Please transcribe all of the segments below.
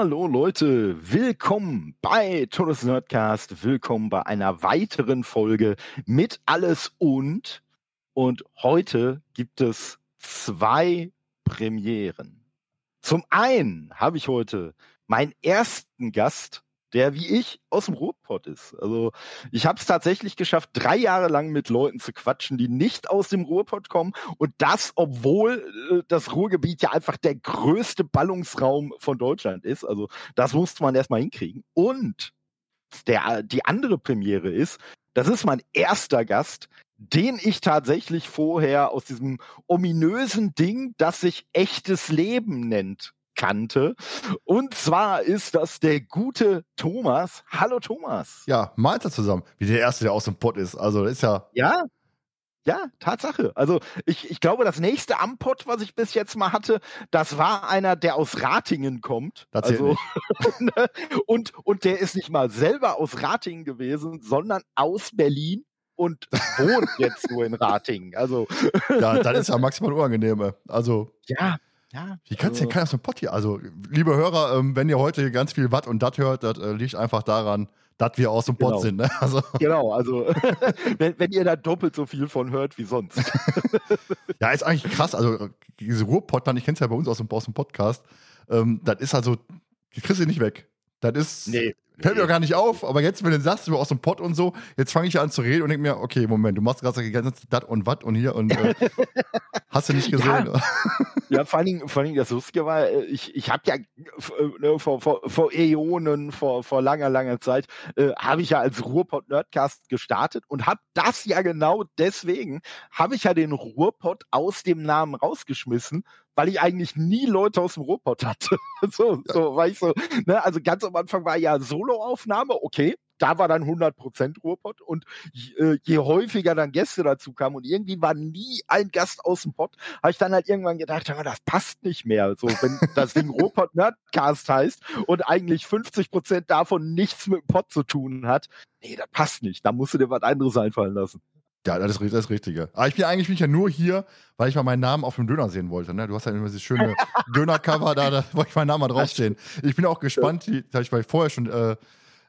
Hallo Leute, willkommen bei Todes Nerdcast, willkommen bei einer weiteren Folge mit alles und und heute gibt es zwei Premieren. Zum einen habe ich heute meinen ersten Gast der wie ich aus dem Ruhrpott ist. Also ich habe es tatsächlich geschafft, drei Jahre lang mit Leuten zu quatschen, die nicht aus dem Ruhrpott kommen und das, obwohl äh, das Ruhrgebiet ja einfach der größte Ballungsraum von Deutschland ist. Also das musste man erstmal hinkriegen. Und der, die andere Premiere ist, das ist mein erster Gast, den ich tatsächlich vorher aus diesem ominösen Ding, das sich echtes Leben nennt, kannte. Und zwar ist das der gute Thomas. Hallo Thomas. Ja, Mahlzeit zusammen. Wie der Erste, der aus dem Pott ist. Also ist ja... Ja, ja, Tatsache. Also ich, ich glaube, das nächste Ampot, was ich bis jetzt mal hatte, das war einer, der aus Ratingen kommt. Das also, ne? und, und der ist nicht mal selber aus Ratingen gewesen, sondern aus Berlin und wohnt jetzt nur in Ratingen. Also ja, das ist ja maximal unangenehm. Also ja, ja, Wie kannst also, denn aus dem Pott hier? Also, liebe Hörer, ähm, wenn ihr heute ganz viel Watt und Dat hört, das äh, liegt einfach daran, dass wir aus dem Pott genau. sind. Ne? Also. Genau, also wenn, wenn, ihr da doppelt so viel von hört wie sonst. ja, ist eigentlich krass. Also, diese Ruhrpottmann, ich kenne es ja bei uns aus dem, aus dem Podcast, ähm, das ist also, die kriegst du nicht weg. Das ist, nee, Fällt mir auch gar nicht auf, aber jetzt, wenn du sagst, du aus dem Pott und so, jetzt fange ich an zu reden und denke mir, okay, Moment, du machst gerade die ganze Zeit dat und wat und hier und äh, hast du nicht gesehen? Ja, ja, vor allen Dingen, vor allen Dingen das Lustige war, äh, ich, ich habe ja äh, ne, vor, vor, vor Äonen, vor, vor langer, langer Zeit, äh, habe ich ja als Ruhrpott Nerdcast gestartet und habe das ja genau deswegen, habe ich ja den Ruhrpott aus dem Namen rausgeschmissen, weil ich eigentlich nie Leute aus dem Ruhrpott hatte. so, so, weil ich so, ne, also ganz am Anfang war ja Soloaufnahme, okay, da war dann 100% Ruhrpott und äh, je häufiger dann Gäste dazu kamen und irgendwie war nie ein Gast aus dem Pott, habe ich dann halt irgendwann gedacht, ja, das passt nicht mehr. So, wenn das Ding Ruhrpott Nerdcast heißt und eigentlich 50% davon nichts mit dem Pott zu tun hat, nee, das passt nicht. Da musst du dir was anderes einfallen lassen. Ja, das ist das, Richtige. Aber ich bin eigentlich bin ich ja nur hier, weil ich mal meinen Namen auf dem Döner sehen wollte. Ne? Du hast ja immer dieses schöne Döner-Cover da, da wollte ich meinen Namen mal draufstehen. Ich bin auch gespannt, die, da ich vorher schon äh,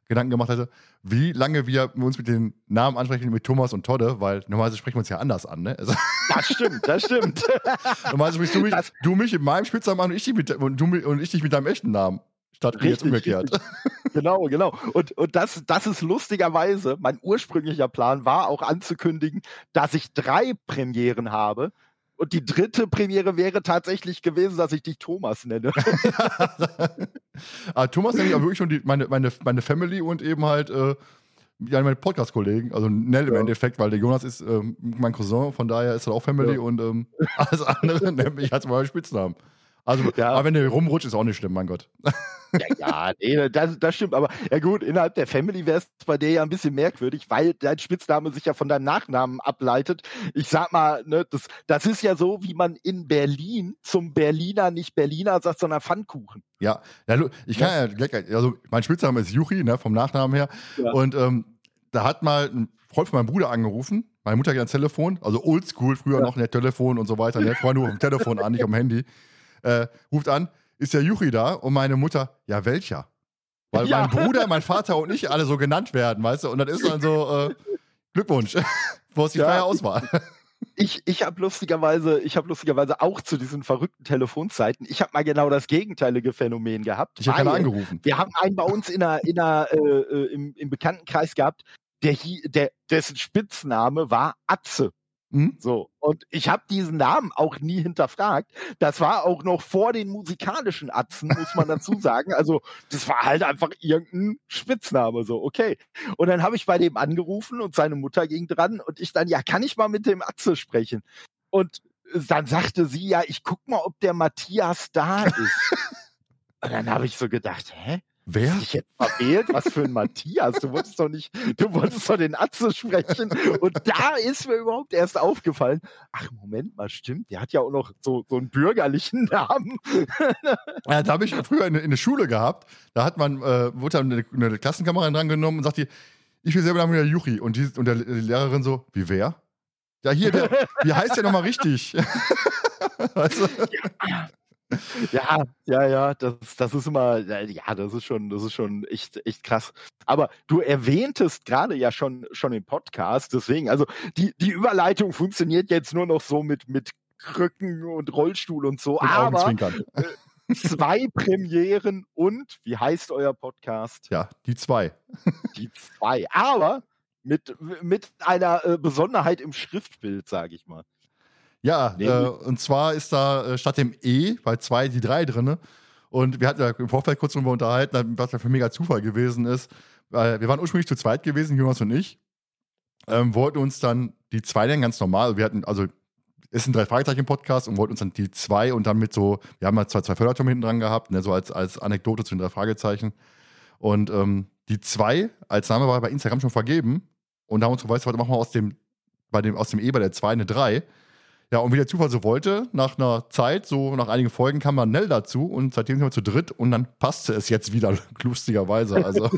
Gedanken gemacht hatte, wie lange wir uns mit den Namen ansprechen, mit Thomas und Todde, weil normalerweise sprechen wir uns ja anders an. Ne? Also das stimmt, das stimmt. normalerweise sprichst du mich, du mich mit meinem Spitznamen an und ich, dich mit, und, du, und ich dich mit deinem echten Namen. Statt richtig, jetzt umgekehrt. Richtig. Genau, genau. Und, und das, das ist lustigerweise, mein ursprünglicher Plan war auch anzukündigen, dass ich drei Premieren habe. Und die dritte Premiere wäre tatsächlich gewesen, dass ich dich Thomas nenne. ah, Thomas nenne ich aber wirklich schon die, meine, meine, meine Family und eben halt äh, ja, meine Podcast-Kollegen, also Nell im ja. Endeffekt, weil der Jonas ist ähm, mein Cousin, von daher ist er auch Family ja. und ähm, alles andere nenne ich als meinen Spitznamen. Also, ja. aber wenn du rumrutscht, ist auch nicht schlimm, mein Gott. Ja, ja nee, das, das stimmt. Aber ja gut, innerhalb der Family wäre es bei dir ja ein bisschen merkwürdig, weil dein Spitzname sich ja von deinem Nachnamen ableitet. Ich sag mal, ne, das, das ist ja so, wie man in Berlin zum Berliner nicht Berliner sagt, sondern Pfannkuchen. Ja, ich kann ja, also mein Spitzname ist Juchi, ne, vom Nachnamen her. Ja. Und ähm, da hat mal ein Freund von meinem Bruder angerufen. Meine Mutter geht ans Telefon, also oldschool, früher ja. noch ein Telefon und so weiter. Der Freund nur auf dem Telefon an, nicht am Handy äh, ruft an, ist der Juchi da? Und meine Mutter, ja, welcher? Weil ja. mein Bruder, mein Vater und ich alle so genannt werden, weißt du? Und dann ist dann so, äh, Glückwunsch, wo ist die ja. freie Auswahl? Ich, ich habe lustigerweise, ich habe lustigerweise auch zu diesen verrückten Telefonzeiten, ich habe mal genau das gegenteilige Phänomen gehabt. Ich habe keiner angerufen. Wir haben einen bei uns in einer, in einer, äh, äh im, im Bekanntenkreis gehabt, der, der dessen Spitzname war Atze. Mhm. So. Und ich habe diesen Namen auch nie hinterfragt. Das war auch noch vor den musikalischen Atzen, muss man dazu sagen. Also, das war halt einfach irgendein Spitzname, so, okay. Und dann habe ich bei dem angerufen und seine Mutter ging dran und ich dann, ja, kann ich mal mit dem Atze sprechen? Und dann sagte sie, ja, ich guck mal, ob der Matthias da ist. und dann habe ich so gedacht, hä? Wer? Ich jetzt verwählt? Was für ein Matthias? Du wolltest doch nicht, du wolltest doch den Atze sprechen. Und da ist mir überhaupt erst aufgefallen. Ach, Moment mal, stimmt. Der hat ja auch noch so, so einen bürgerlichen Namen. Ja, da habe ich früher in, in der Schule gehabt. Da hat man, äh, wurde dann eine, eine Klassenkameradin dran genommen und sagt die, ich will selber Namen der Juchi. Und, die, und der, die Lehrerin so, wie wer? Ja, hier, der, wie heißt der nochmal richtig? weißt du? ja. Ja, ja, ja, das, das ist immer, ja, das ist schon, das ist schon echt, echt krass. Aber du erwähntest gerade ja schon, schon im Podcast, deswegen, also die, die Überleitung funktioniert jetzt nur noch so mit, mit Krücken und Rollstuhl und so, aber Augenzwinkern. zwei Premieren und, wie heißt euer Podcast? Ja, die zwei. Die zwei. Aber mit, mit einer äh, Besonderheit im Schriftbild, sage ich mal. Ja, äh, und zwar ist da äh, statt dem E bei zwei die drei drin. Und wir hatten ja im Vorfeld kurz darüber unterhalten, was da für mega Zufall gewesen ist. Weil wir waren ursprünglich zu zweit gewesen, Jonas und ich. Ähm, wollten uns dann die zwei nennen, ganz normal. Wir hatten, also, ist ein Drei-Fragezeichen-Podcast und wollten uns dann die zwei und dann mit so, wir haben halt zwei, zwei Fördertürme hinten dran gehabt, ne, so als, als Anekdote zu den drei Fragezeichen. Und ähm, die zwei als Name war bei Instagram schon vergeben. Und da haben wir uns geweißt, warte, machen wir aus dem, bei dem, aus dem E bei der 2 eine 3. Ja, und wie der Zufall so wollte, nach einer Zeit, so nach einigen Folgen kam dann Nell dazu und seitdem sind wir zu dritt und dann passte es jetzt wieder, lustigerweise. Also,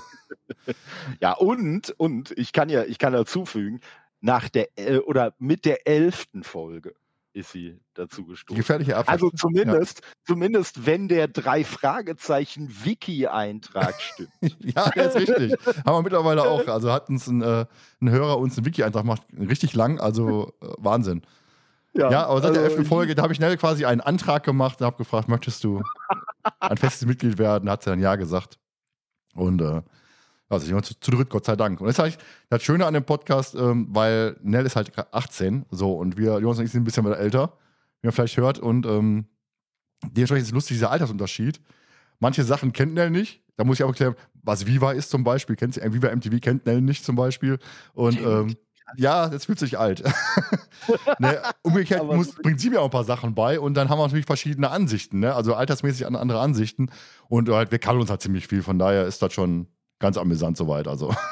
Ja, und, und ich kann ja, ich kann dazufügen, nach der, äh, oder mit der elften Folge ist sie dazu gestoßen. gefährliche Absicht. Also zumindest, zumindest wenn der drei Fragezeichen Wiki-Eintrag stimmt. Ja, der ist richtig. Haben wir mittlerweile auch. Also hat uns ein, äh, ein Hörer uns einen Wiki-Eintrag gemacht, richtig lang, also äh, Wahnsinn. Ja, aber seit der also elften Folge, da habe ich schnell quasi einen Antrag gemacht und habe gefragt, möchtest du ein festes Mitglied werden? Da hat sie dann Ja gesagt. Und äh, also ich war zu, zu dritt, Gott sei Dank. Und das ist eigentlich das Schöne an dem Podcast, ähm, weil Nell ist halt 18, so, und wir, Jonas und ich, sind ein bisschen älter, wie man vielleicht hört. Und ähm, dementsprechend ist lustig dieser Altersunterschied. Manche Sachen kennt Nell nicht. Da muss ich auch erklären, was Viva ist zum Beispiel. Kennt sie, äh, Viva MTV kennt Nell nicht zum Beispiel. Und ähm, ja, jetzt fühlt sich alt. ne, umgekehrt muss, bringt sie mir auch ein paar Sachen bei und dann haben wir natürlich verschiedene Ansichten, ne? also altersmäßig an- andere Ansichten und halt, wir kannten uns halt ziemlich viel, von daher ist das schon ganz amüsant soweit. Also.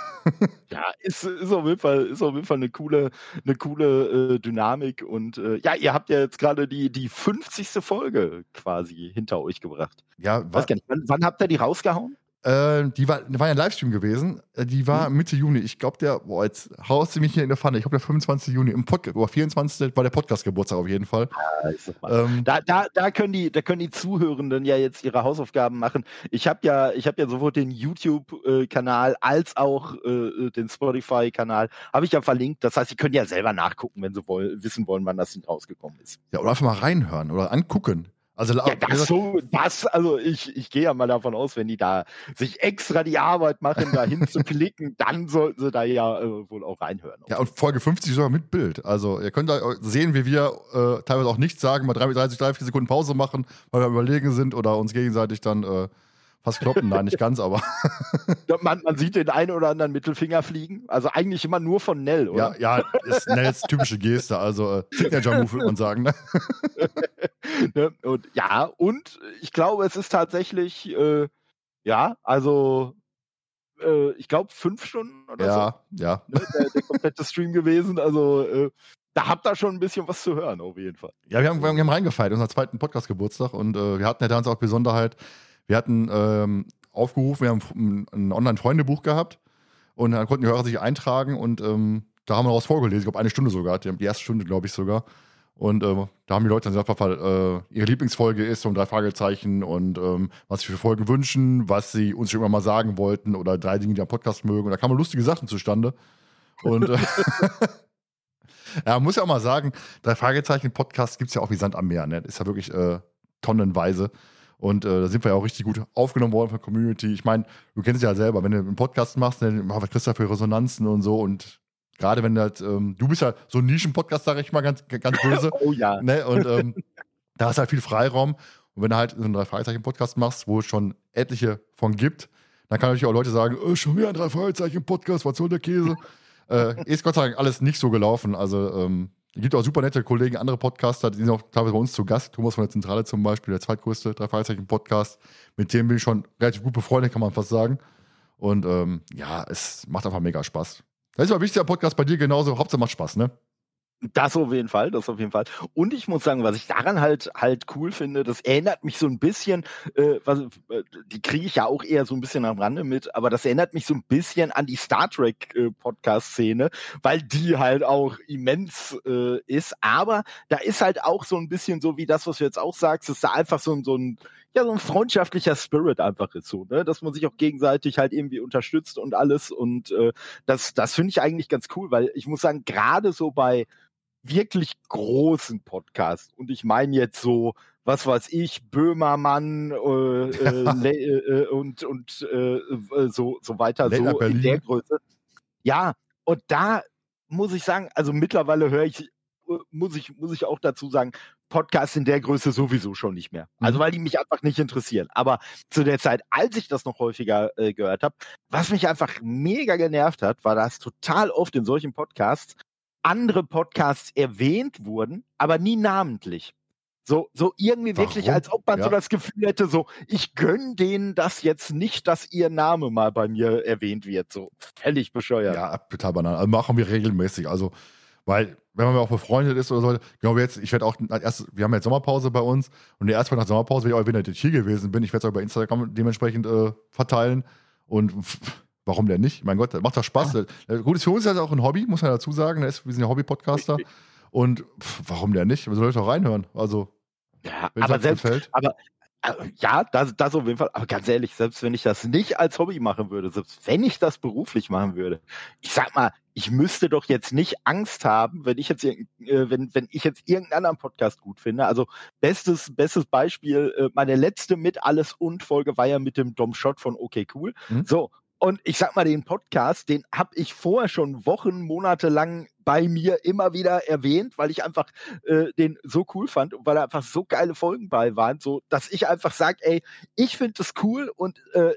Ja, ist, ist, auf jeden Fall, ist auf jeden Fall eine coole, eine coole äh, Dynamik. Und äh, ja, ihr habt ja jetzt gerade die, die 50. Folge quasi hinter euch gebracht. Ja, Weiß gar nicht, wann, wann habt ihr die rausgehauen? Äh, die war, war ja ein Livestream gewesen. Äh, Die war Mitte Juni. Ich glaube, der, boah, jetzt haust du mich hier in der Pfanne. Ich glaube, der 25. Juni im Podcast, oder 24. war der Podcast-Geburtstag auf jeden Fall. Ja, mal. Ähm, Da, da, da, können die, da können die Zuhörenden ja jetzt ihre Hausaufgaben machen. Ich habe ja, ich habe ja sowohl den YouTube-Kanal als auch äh, den Spotify-Kanal habe ich ja verlinkt. Das heißt, sie können ja selber nachgucken, wenn sie woll wissen wollen, wann das rausgekommen ist. ja, oder einfach mal reinhören oder angucken. Also, Ja, das so, das, also ich, ich gehe ja mal davon aus, wenn die da sich extra die Arbeit machen, da hinzuklicken, dann sollten sie da ja äh, wohl auch reinhören. Ja, und Folge 50 sogar mit Bild. Also, ihr könnt da sehen, wie wir äh, teilweise auch nichts sagen, mal 30, 30 Sekunden Pause machen, weil wir überlegen sind oder uns gegenseitig dann äh, fast kloppen. Nein, nicht ganz, aber Ja, Man, man sieht den einen oder anderen Mittelfinger fliegen. Also eigentlich immer nur von Nell, oder? ja, ja, ist Nels typische Geste. Also, äh, Signature-Move, würde man sagen. Ne? Ne? Und ja, und ich glaube, es ist tatsächlich, äh, ja, also äh, ich glaube fünf Stunden oder so, Ja, ja. ne? der, der komplette Stream gewesen. Also äh, da habt ihr schon ein bisschen was zu hören, auf jeden Fall. Ja, wir haben, wir haben reingefeiert, unseren zweiten Podcast-Geburtstag. Und äh, wir hatten ja damals auch Besonderheit. Wir hatten ähm, aufgerufen, wir haben ein, Online-Freundebuch gehabt. Und dann konnten die Hörer sich eintragen. Und ähm, da haben wir daraus vorgelesen. Ich glaube, eine Stunde sogar. Die, erste Stunde, glaube ich sogar. Und äh, da haben die Leute dann gesagt, was äh, ihre Lieblingsfolge ist, um drei Fragezeichen und ähm, was sie für Folgen wünschen, was sie uns schon immer mal sagen wollten oder drei Dinge, die am Podcast mögen. Und da kamen lustige Sachen zustande. Und äh, ja, man muss ja auch mal sagen, drei Fragezeichen Podcast gibt es ja auch wie Sand am Meer. Ne? Ist ja wirklich äh, tonnenweise. Und äh, da sind wir ja auch richtig gut aufgenommen worden von der Community. Ich meine, du kennst es ja selber, wenn du einen Podcast machst, dann was kriegst du für Resonanzen und so. Und gerade wenn das, ähm, du bist ja so ein Nischen-Podcast, sag ich mal, ganz, ganz böse. Oh ja. ne? Und ähm, da hast du halt viel Freiraum. Und wenn du halt so einen Drei-Fragezeichen-Podcast machst, wo es schon etliche von gibt, dann kann natürlich auch Leute sagen, äh, schon wieder ein Drei-Fragezeichen-Podcast, was soll der Käse? äh, ist Gott sei Dank alles nicht so gelaufen. Also ähm, es gibt auch super nette Kollegen, andere Podcaster, die sind auch teilweise bei uns zu Gast. Thomas von der Zentrale zum Beispiel, der zweitgrößte Drei-Fragezeichen-Podcast. Mit dem bin ich schon relativ gut befreundet, kann man fast sagen. Und ähm, ja, es macht einfach mega Spaß. Das ist aber ein wichtiger Podcast bei dir genauso. Hauptsache macht Spaß, ne? Das auf jeden Fall, das auf jeden Fall. Und ich muss sagen, was ich daran halt halt cool finde, das erinnert mich so ein bisschen, äh, was, äh, die kriege ich ja auch eher so ein bisschen am Rande mit, aber das erinnert mich so ein bisschen an die Star Trek äh, Podcast-Szene, weil die halt auch immens äh, ist. Aber da ist halt auch so ein bisschen so wie das, was du jetzt auch sagst, ist da einfach so, so ein ja so ein freundschaftlicher Spirit einfach ist so, ne? dass man sich auch gegenseitig halt irgendwie unterstützt und alles und äh, das das finde ich eigentlich ganz cool, weil ich muss sagen, gerade so bei wirklich großen Podcast. Und ich meine jetzt so, was weiß ich, Böhmermann äh, äh, äh, und, und äh, so, so weiter, Late so in der Größe. Ja, und da muss ich sagen, also mittlerweile höre ich, äh, muss ich, muss ich auch dazu sagen, Podcasts in der Größe sowieso schon nicht mehr. Also mhm. weil die mich einfach nicht interessieren. Aber zu der Zeit, als ich das noch häufiger äh, gehört habe, was mich einfach mega genervt hat, war das total oft in solchen Podcasts andere Podcasts erwähnt wurden, aber nie namentlich. So, so irgendwie Warum? wirklich, als ob man ja. so das Gefühl hätte, so, ich gönn denen das jetzt nicht, dass ihr Name mal bei mir erwähnt wird. So, völlig bescheuert. Ja, total banal. Also machen wir regelmäßig. Also, weil, wenn man auch befreundet ist oder so, genau jetzt, ich werde auch, erst, wir haben jetzt Sommerpause bei uns und der erste Mal nach Sommerpause werde ich auch, wenn ich hier gewesen bin, ich werde es auch bei Instagram dementsprechend äh, verteilen und Warum denn nicht? Mein Gott, das macht doch Spaß. Ja. Gut, ist für uns ja auch ein Hobby, muss man dazu sagen. wir sind ja Hobby-Podcaster. Und pff, warum denn nicht? Man soll doch reinhören. Also, ja, aber selbst, gefällt. aber äh, ja, das, das auf jeden Fall. Aber ganz ehrlich, selbst wenn ich das nicht als Hobby machen würde, selbst wenn ich das beruflich machen würde, ich sag mal, ich müsste doch jetzt nicht Angst haben, wenn ich jetzt, äh, wenn, wenn ich jetzt irgendeinen anderen Podcast gut finde. Also bestes, bestes Beispiel, äh, meine letzte mit alles und Folge war ja mit dem Dom Shot von Okay Cool. Mhm. So, und ich sag mal, den Podcast, den habe ich vorher schon Wochen, Monate lang bei mir immer wieder erwähnt, weil ich einfach äh, den so cool fand und weil da einfach so geile Folgen bei waren, so dass ich einfach sage, ey, ich finde das cool und äh,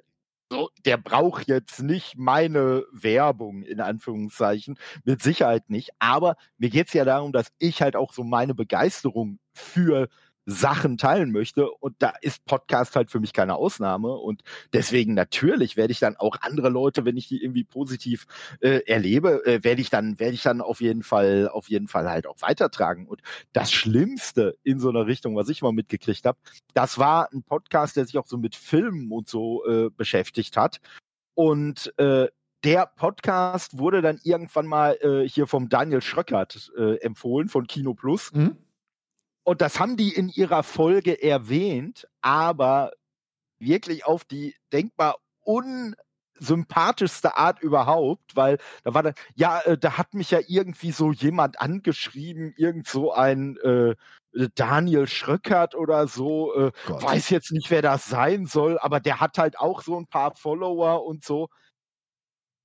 so, der braucht jetzt nicht meine Werbung in Anführungszeichen, mit Sicherheit nicht. Aber mir geht's ja darum, dass ich halt auch so meine Begeisterung für Sachen teilen möchte. Und da ist Podcast halt für mich keine Ausnahme. Und deswegen natürlich werde ich dann auch andere Leute, wenn ich die irgendwie positiv äh, erlebe, äh, werde ich dann, werde ich dann auf jeden Fall, auf jeden Fall halt auch weitertragen. Und das Schlimmste in so einer Richtung, was ich mal mitgekriegt habe, das war ein Podcast, der sich auch so mit Filmen und so äh, beschäftigt hat. Und äh, der Podcast wurde dann irgendwann mal äh, hier vom Daniel Schröckert äh, empfohlen von Kino Plus. Mhm. Und das haben die in ihrer Folge erwähnt, aber wirklich auf die denkbar unsympathischste Art überhaupt, weil da war dann, ja, äh, da hat mich ja irgendwie so jemand angeschrieben, irgend so ein äh, Daniel Schröckert oder so, äh, weiß jetzt nicht, wer das sein soll, aber der hat halt auch so ein paar Follower und so.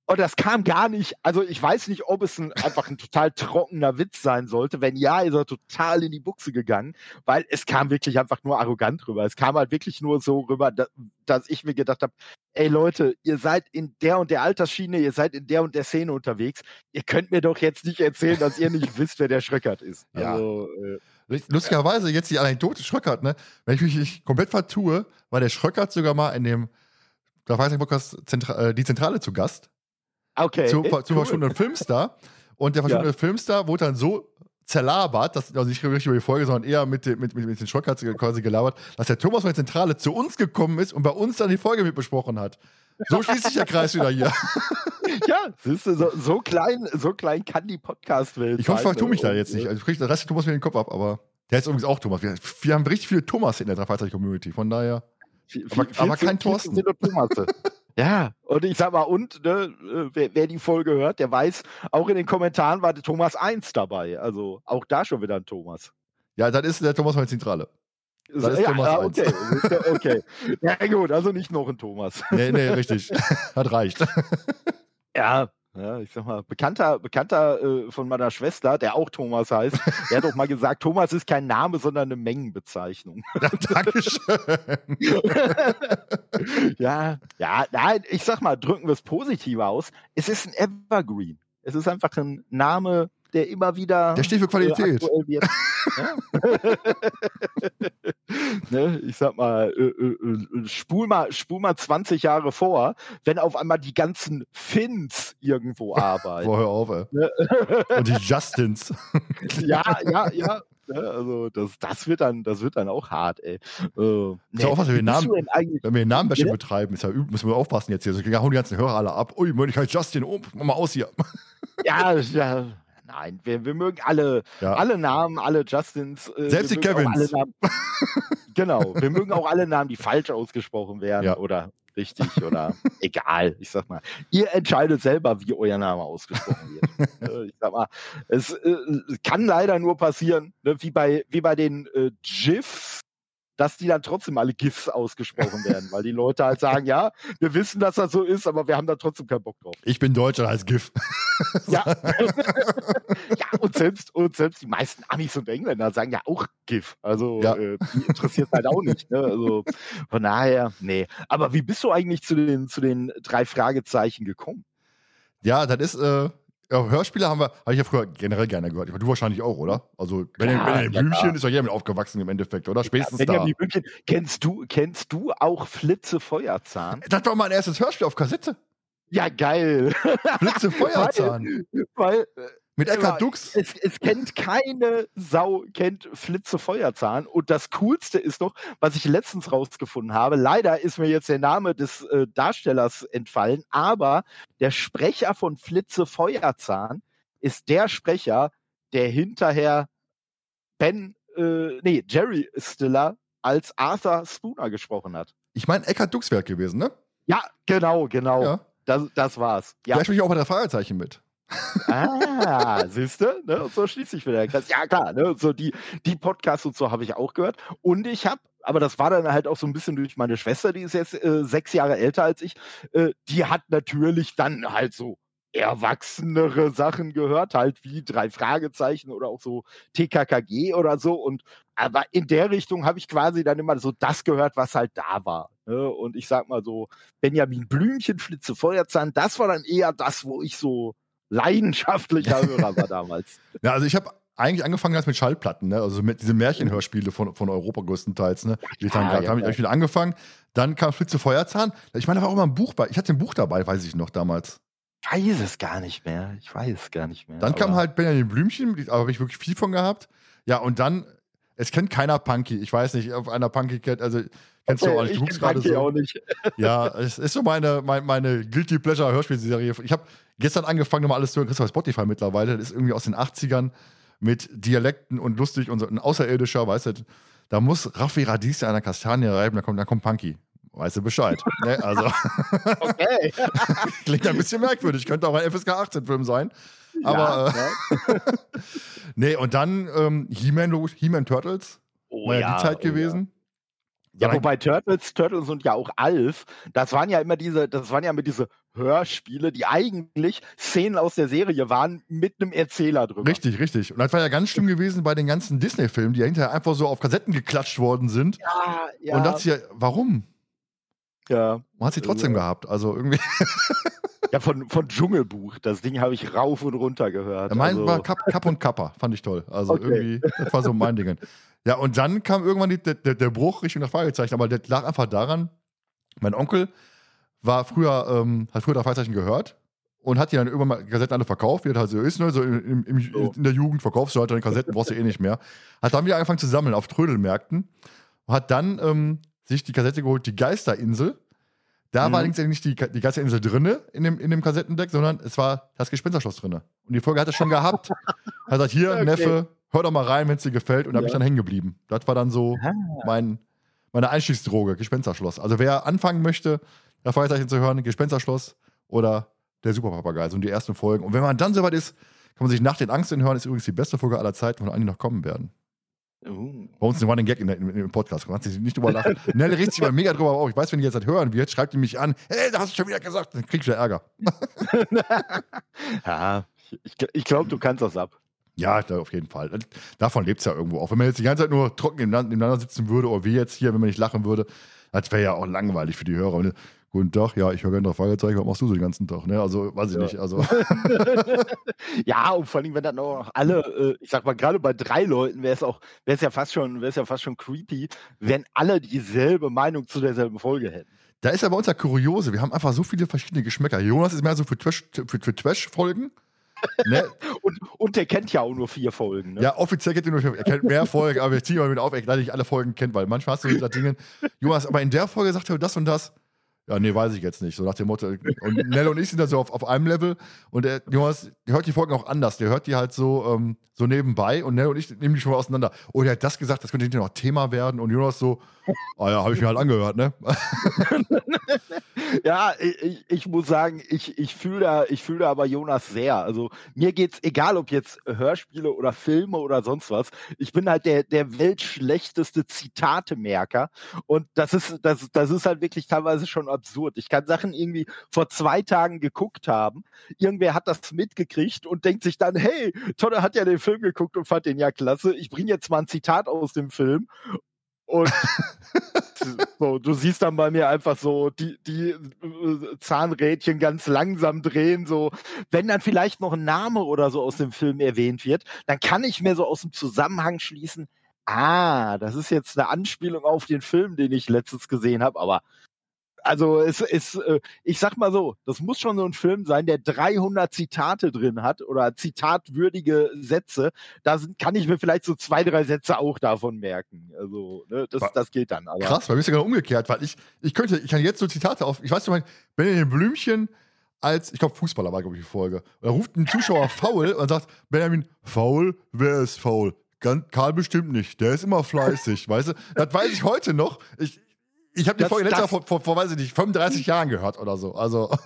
Und das kam gar nicht, also ich weiß nicht, ob es ein, einfach ein total trockener Witz sein sollte. Wenn ja, ist er total in die Buchse gegangen, weil es kam wirklich einfach nur arrogant rüber. Es kam halt wirklich nur so rüber, dass, dass ich mir gedacht habe, ey Leute, ihr seid in der und der Altersschiene, ihr seid in der und der Szene unterwegs. Ihr könnt mir doch jetzt nicht erzählen, dass ihr nicht wisst, wer der Schröckert ist. Ja. Also, äh, Lustigerweise jetzt die Anekdote Schröckert, ne? Wenn ich mich nicht komplett vertue, war der Schröckert sogar mal in dem, da weiß ich Podcast, Zentra äh, die Zentrale zu Gast. Okay. Zu, cool. zu verschwundenen Filmstar. Und der verschwundene ja. Filmstar wurde dann so zerlabert, dass, also nicht richtig über die Folge, sondern eher mit, mit, mit, mit den Schockerts quasi gelabert, dass der Thomas von der Zentrale zu uns gekommen ist und bei uns dann die Folge mit besprochen hat. So schließt sich der Kreis wieder hier. ja, siehst du, so, so, klein, so klein kann die Podcast-Welt Ich hoffe, ich vertue mich da jetzt nicht. Also der Rest Thomas mir den Kopf ab, aber der ist übrigens auch Thomas. Wir, wir haben richtig viele Thomas in der Dreifaltig-Community, von daher. Viel, aber, viel, aber kein Thorsten. Ja, und ich sag mal, und ne, äh, wer, wer, die Folge hört, der weiß, auch in den Kommentaren war der Thomas 1 dabei. Also auch da schon wieder ein Thomas. Ja, das ist der Thomas von der Zentrale. Das ist ja, Thomas ja, okay. 1. okay. Ja, gut, also nicht noch ein Thomas. Nee, nee, richtig. Hat reicht. Ja, ja, ich sag mal, Bekannter, Bekannter äh, von meiner Schwester, der auch Thomas heißt, der hat doch mal gesagt, Thomas ist kein Name, sondern eine Mengenbezeichnung. Ja, Dankeschön. ja, ja, nein, ich sag mal, drücken wir es positiver aus. Es ist ein Evergreen. Es ist einfach ein Name, der immer wieder. Der steht für Qualität. Äh, ne, ich sag mal, äh, äh, spul mal, spul mal 20 Jahre vor, wenn auf einmal die ganzen Finns irgendwo arbeiten. Boah, hör auf, ey. Ne? Und die Justins. ja, ja, ja. Ne, also das, das wird dann, das wird dann auch hart, ey. Äh, nee, auch was, wenn wir Namen, wenn wir Namenwäsche ja? betreiben, ist ja, müssen wir aufpassen jetzt hier. So, hauen die ganzen Hörer alle ab. Ui, ich heiße Justin, oh, mach mal aus hier. ja, ja. Nein, wir, wir mögen alle, ja. alle Namen, alle Justins. Äh, Selbst die Kevins. genau, wir mögen auch alle Namen, die falsch ausgesprochen werden ja. oder richtig oder egal. Ich sag mal, ihr entscheidet selber, wie euer Name ausgesprochen wird. Äh, ich sag mal, es äh, kann leider nur passieren, ne, wie bei wie bei den äh, GIFs dass die dann trotzdem alle GIFs ausgesprochen werden, weil die Leute halt sagen, ja, wir wissen, dass das so ist, aber wir haben da trotzdem keinen Bock drauf. Ich bin Deutscher als GIF. ja. ja, und selbst, und selbst die meisten Amis und Engländer sagen ja auch GIF. Also ja. äh, die interessiert halt auch nicht. Ne? Also von daher, nee. Aber wie bist du eigentlich zu den, zu den drei Fragezeichen gekommen? Ja, das ist, äh, ja, Hörspiele haben wir, habe ich ja früher generell gerne gehört. Du wahrscheinlich auch, oder? Also Benjamin, ja, Benjamin ja, Blümchen ist doch jeder mit aufgewachsen im Endeffekt, oder? Spätestens ja, Benjamin da. Blümchen. Kennst du, kennst du auch Flitze Feuerzahn? Das war mein erstes Hörspiel auf Kassette. Ja, geil. Flitze Feuerzahn. weil, weil mit Eckhard Dux. Es, es, kennt keine Sau, kennt Flitze Feuerzahn. Und das Coolste ist noch, was ich letztens rausgefunden habe. Leider ist mir jetzt der Name des äh, Darstellers entfallen, aber der Sprecher von Flitze Feuerzahn ist der Sprecher, der hinterher Ben, äh, nee, Jerry Stiller als Arthur Spooner gesprochen hat. Ich meine, Eckhard Dux wäre gewesen, ne? Ja, genau, genau. Ja. Das, das war's. Ja. Vielleicht bin ich auch bei der Fragezeichen mit. Ah, siehst du? Ne? Und so schließt sich wieder. Ja, klar, ne? Und so die, die Podcasts und so habe ich auch gehört. Und ich habe, aber das war dann halt auch so ein bisschen durch meine Schwester, die ist jetzt äh, sechs Jahre älter als ich, äh, die hat natürlich dann halt so erwachsenere Sachen gehört, halt wie drei Fragezeichen oder auch so TKKG oder so. Und aber in der Richtung habe ich quasi dann immer so das gehört, was halt da war. Ne? Und ich sag mal so, Benjamin Blümchen, Flitze Feuerzahn, das war dann eher das, wo ich so leidenschaftlicher Hörer war damals. Ja, also ich habe eigentlich angefangen als mit Schallplatten, ne? also mit diese Märchenhörspiele von, von Europa größtenteils. Ne? Ja, dann, ja, da habe ich wieder angefangen. Dann kam Flitze Feuerzahn. Ich meine, da war auch immer ein Buch bei. Ich hatte ein Buch dabei, weiß ich noch damals. Ich weiß es gar nicht mehr. Ich weiß es gar nicht mehr. Dann kam halt Benjamin Blümchen, da habe ich wirklich viel von gehabt. Ja, und dann, es kennt keiner Punky. Ich weiß nicht, ob einer Punky kennt. Also, kennst okay, du auch nicht. Du guckst gerade so. Auch nicht. ja, es ist so meine, meine, meine Guilty Pleasure Hörspielserie. Ich habe gestern angefangen, nochmal alles zu hören. Bei Spotify mittlerweile. Das ist irgendwie aus den 80ern mit Dialekten und lustig und so ein Außerirdischer, weißt du. Da muss Raffi Radice an der Kastanie reiben, da kommt, da kommt Punky. Weißt du Bescheid. ne? Also. okay. Klingt ein bisschen merkwürdig. Könnte auch ein FSK 18-Film sein. Aber. Ja, äh, nee, und dann ähm, He-Man, He-Man Turtles. Oh, war ja, die Zeit oh, gewesen. Ja, wobei Turtles, Turtles und ja auch Alf, das waren ja immer diese, das waren ja immer diese Hörspiele, die eigentlich Szenen aus der Serie waren mit einem Erzähler drin. Richtig, richtig. Und das war ja ganz schlimm gewesen bei den ganzen Disney-Filmen, die ja hinterher einfach so auf Kassetten geklatscht worden sind. Ja, ja. Und dachte ich ja, warum? Ja. Man hat sie trotzdem ja. gehabt, also irgendwie. Ja, von, von Dschungelbuch. Das Ding habe ich rauf und runter gehört. Ja, mein also. war Kapp, Kapp und Kappa, fand ich toll. Also okay. irgendwie, das war so mein Ding. Ja, und dann kam irgendwann die, der, der Bruch Richtung der Fragezeichen, aber der lag einfach daran, mein Onkel war früher, ähm, hat früher der Fragezeichen gehört und hat die dann irgendwann mal Kassetten alle verkauft, wie das halt so ist, ne? so im, im, oh. in der Jugend verkaufst du halt deine Kassetten, brauchst du eh nicht mehr. Hat dann wieder angefangen zu sammeln auf Trödelmärkten und hat dann ähm, sich die Kassette geholt, die Geisterinsel. Da mhm. war allerdings nicht die, die Geisterinsel drinne in dem, in dem Kassettendeck, sondern es war das Gespensterschloss drinne. Und die Folge hat er schon gehabt. Er sagt, hier, okay. Neffe, hör doch mal rein, wenn es dir gefällt. Und da ja. bin ich dann hängen geblieben. Das war dann so mein, meine Einstiegsdroge, Gespensterschloss. Also wer anfangen möchte, das Fragezeichen zu hören, Gespensterschloss oder der Superpapagei, so die ersten Folgen. Und wenn man dann soweit ist, kann man sich nach den Angst hören, ist übrigens die beste Folge aller Zeiten, von einigen noch kommen werden. Uh. Bei uns ein Running Gag in, in, im Podcast. Kannst du nicht drüber lachen. Nell regt sich mal mega drüber auf. Ich weiß, wenn die jetzt das hören wird, schreibt die mich an. Hey, da hast du schon wieder gesagt. Dann kriegst du Ärger. ja, ich, ich glaube, du kannst das ab. Ja, auf jeden Fall. Davon lebt es ja irgendwo auch. Wenn man jetzt die ganze Zeit nur trocken nebeneinander sitzen würde, oder wie jetzt hier, wenn man nicht lachen würde, Das wäre ja auch langweilig für die Hörer. Guten Tag, ja, ich höre gerne Fragezeichen, was machst du so den ganzen Tag? Ne? Also, weiß ich ja. nicht. Also. ja, und vor allem, wenn dann auch noch alle, äh, ich sag mal, gerade bei drei Leuten wäre es auch, wäre es ja fast schon, wäre es ja fast schon creepy, wenn alle dieselbe Meinung zu derselben Folge hätten. Da ist ja bei uns ja kuriose, wir haben einfach so viele verschiedene Geschmäcker. Jonas ist mehr so für Trash-Folgen. Für, für Trash ne? und, und der kennt ja auch nur vier Folgen. Ne? Ja, offiziell kennt er nur vier Er kennt mehr Folgen, aber ich ziehe mal wieder auf, er leider nicht alle Folgen kennt, weil manchmal hast du da Dinge. Jonas, aber in der Folge sagt er das und das. Ja, nee, weiß ich jetzt nicht. So nach dem Motto. Und Nell und ich sind da so auf, auf einem Level und der Jonas, der hört die Folgen auch anders. Der hört die halt so, ähm, so nebenbei und Nell und ich nehmen die schon mal auseinander. Oh, der hat das gesagt, das könnte hinterher noch Thema werden und Jonas so, ah ja, habe ich mir halt angehört, ne? ja, ich, ich, muss sagen, ich, ich fühle da, fühl da aber Jonas sehr. Also mir geht's, egal ob jetzt Hörspiele oder Filme oder sonst was, ich bin halt der, der weltschlechteste Zitatemerker und das ist, das, das ist halt wirklich teilweise schon absurd. Ich kann Sachen irgendwie vor zwei Tagen geguckt haben, irgendwer hat das mitgekriegt und denkt sich dann, hey, Tonne hat ja den Film geguckt und fand den ja klasse, ich bringe jetzt mal ein Zitat aus dem Film und so, du siehst dann bei mir einfach so die, die äh, Zahnrädchen ganz langsam drehen, so, wenn dann vielleicht noch ein Name oder so aus dem Film erwähnt wird, dann kann ich mir so aus dem Zusammenhang schließen, ah, das ist jetzt eine Anspielung auf den Film, den ich letztens gesehen habe, aber also es ist, äh, ich sag mal so, das muss schon so ein Film sein, der 300 Zitate drin hat oder zitatwürdige Sätze. Da sind, kann ich mir vielleicht so zwei, drei Sätze auch davon merken. Also ne, das, das geht dann. Aber. Krass, weil mir ist ja genau umgekehrt, weil ich, ich könnte, ich kann jetzt so Zitate auf, ich weiß nicht, Benjamin Blümchen als, ich glaube Fußballer war, glaube ich, die Folge. Da ruft ein Zuschauer faul und sagt, Benjamin, faul, wer ist faul? Karl bestimmt nicht, der ist immer fleißig, weißt du? Das weiß ich heute noch. Ich, ich habe die Folge letztes Jahr vor, vor, vor, weiß ich nicht, 35 Jahren gehört oder so. Also.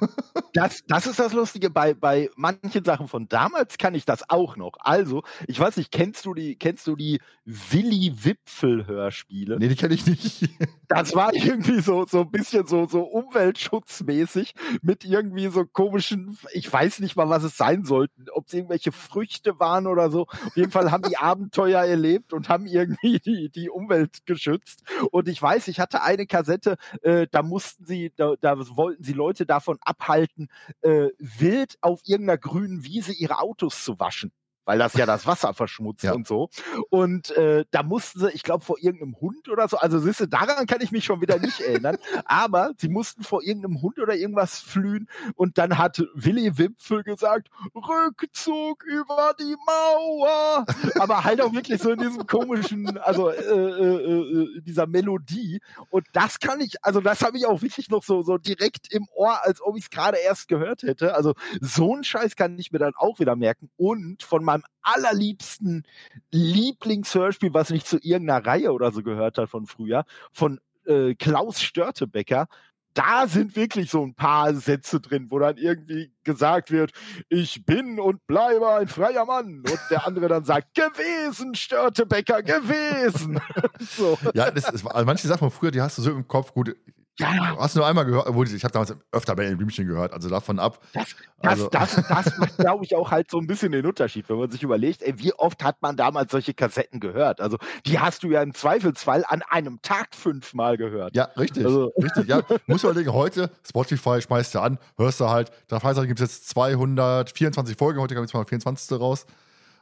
Das, das ist das Lustige. Bei, bei manchen Sachen von damals kann ich das auch noch. Also, ich weiß nicht, kennst du die, kennst du die Willi Wipfel Hörspiele? Nee, die kenne ich nicht. Das war irgendwie so, so ein bisschen so, so umweltschutzmäßig mit irgendwie so komischen, ich weiß nicht mal, was es sein sollten, ob es irgendwelche Früchte waren oder so. Auf jeden Fall haben die Abenteuer erlebt und haben irgendwie die, die Umwelt geschützt. Und ich weiß, ich hatte eine Kassette, äh, da mussten sie, da, da wollten sie Leute davon abhalten, äh, wild auf irgendeiner grünen Wiese ihre Autos zu waschen weil das ja das Wasser verschmutzt ja. und so. Und äh, da mussten sie, ich glaube, vor irgendeinem Hund oder so, also siehst du, daran kann ich mich schon wieder nicht erinnern, aber sie mussten vor irgendeinem Hund oder irgendwas flühen und dann hat Willi Wimpfel gesagt, Rückzug über die Mauer, aber halt auch wirklich so in diesem komischen, also äh, äh, äh, dieser Melodie und das kann ich, also das habe ich auch wirklich noch so, so direkt im Ohr, als ob ich es gerade erst gehört hätte, also so ein Scheiß kann ich mir dann auch wieder merken und von meinem allerliebsten Lieblingshörspiel, was nicht zu irgendeiner Reihe oder so gehört hat von früher, von äh, Klaus Störtebecker. Da sind wirklich so ein paar Sätze drin, wo dann irgendwie gesagt wird, ich bin und bleibe ein freier Mann. Und der andere dann sagt, gewesen, Störtebecker, gewesen. so. Ja, das ist, also manche Sachen von früher, die hast du so im Kopf. Gut, ja. Hast du nur einmal gehört, ich habe damals öfter bei den Blümchen gehört, also davon ab. Das, das, also. das, das macht, glaube ich, auch halt so ein bisschen den Unterschied, wenn man sich überlegt, ey, wie oft hat man damals solche Kassetten gehört? Also die hast du ja im Zweifelsfall an einem Tag fünfmal gehört. Ja, richtig. Also. richtig. Ja, muss man überlegen, heute, Spotify schmeißt du an, hörst du halt, da gibt es jetzt 224 Folgen, heute kam jetzt mal 24. raus.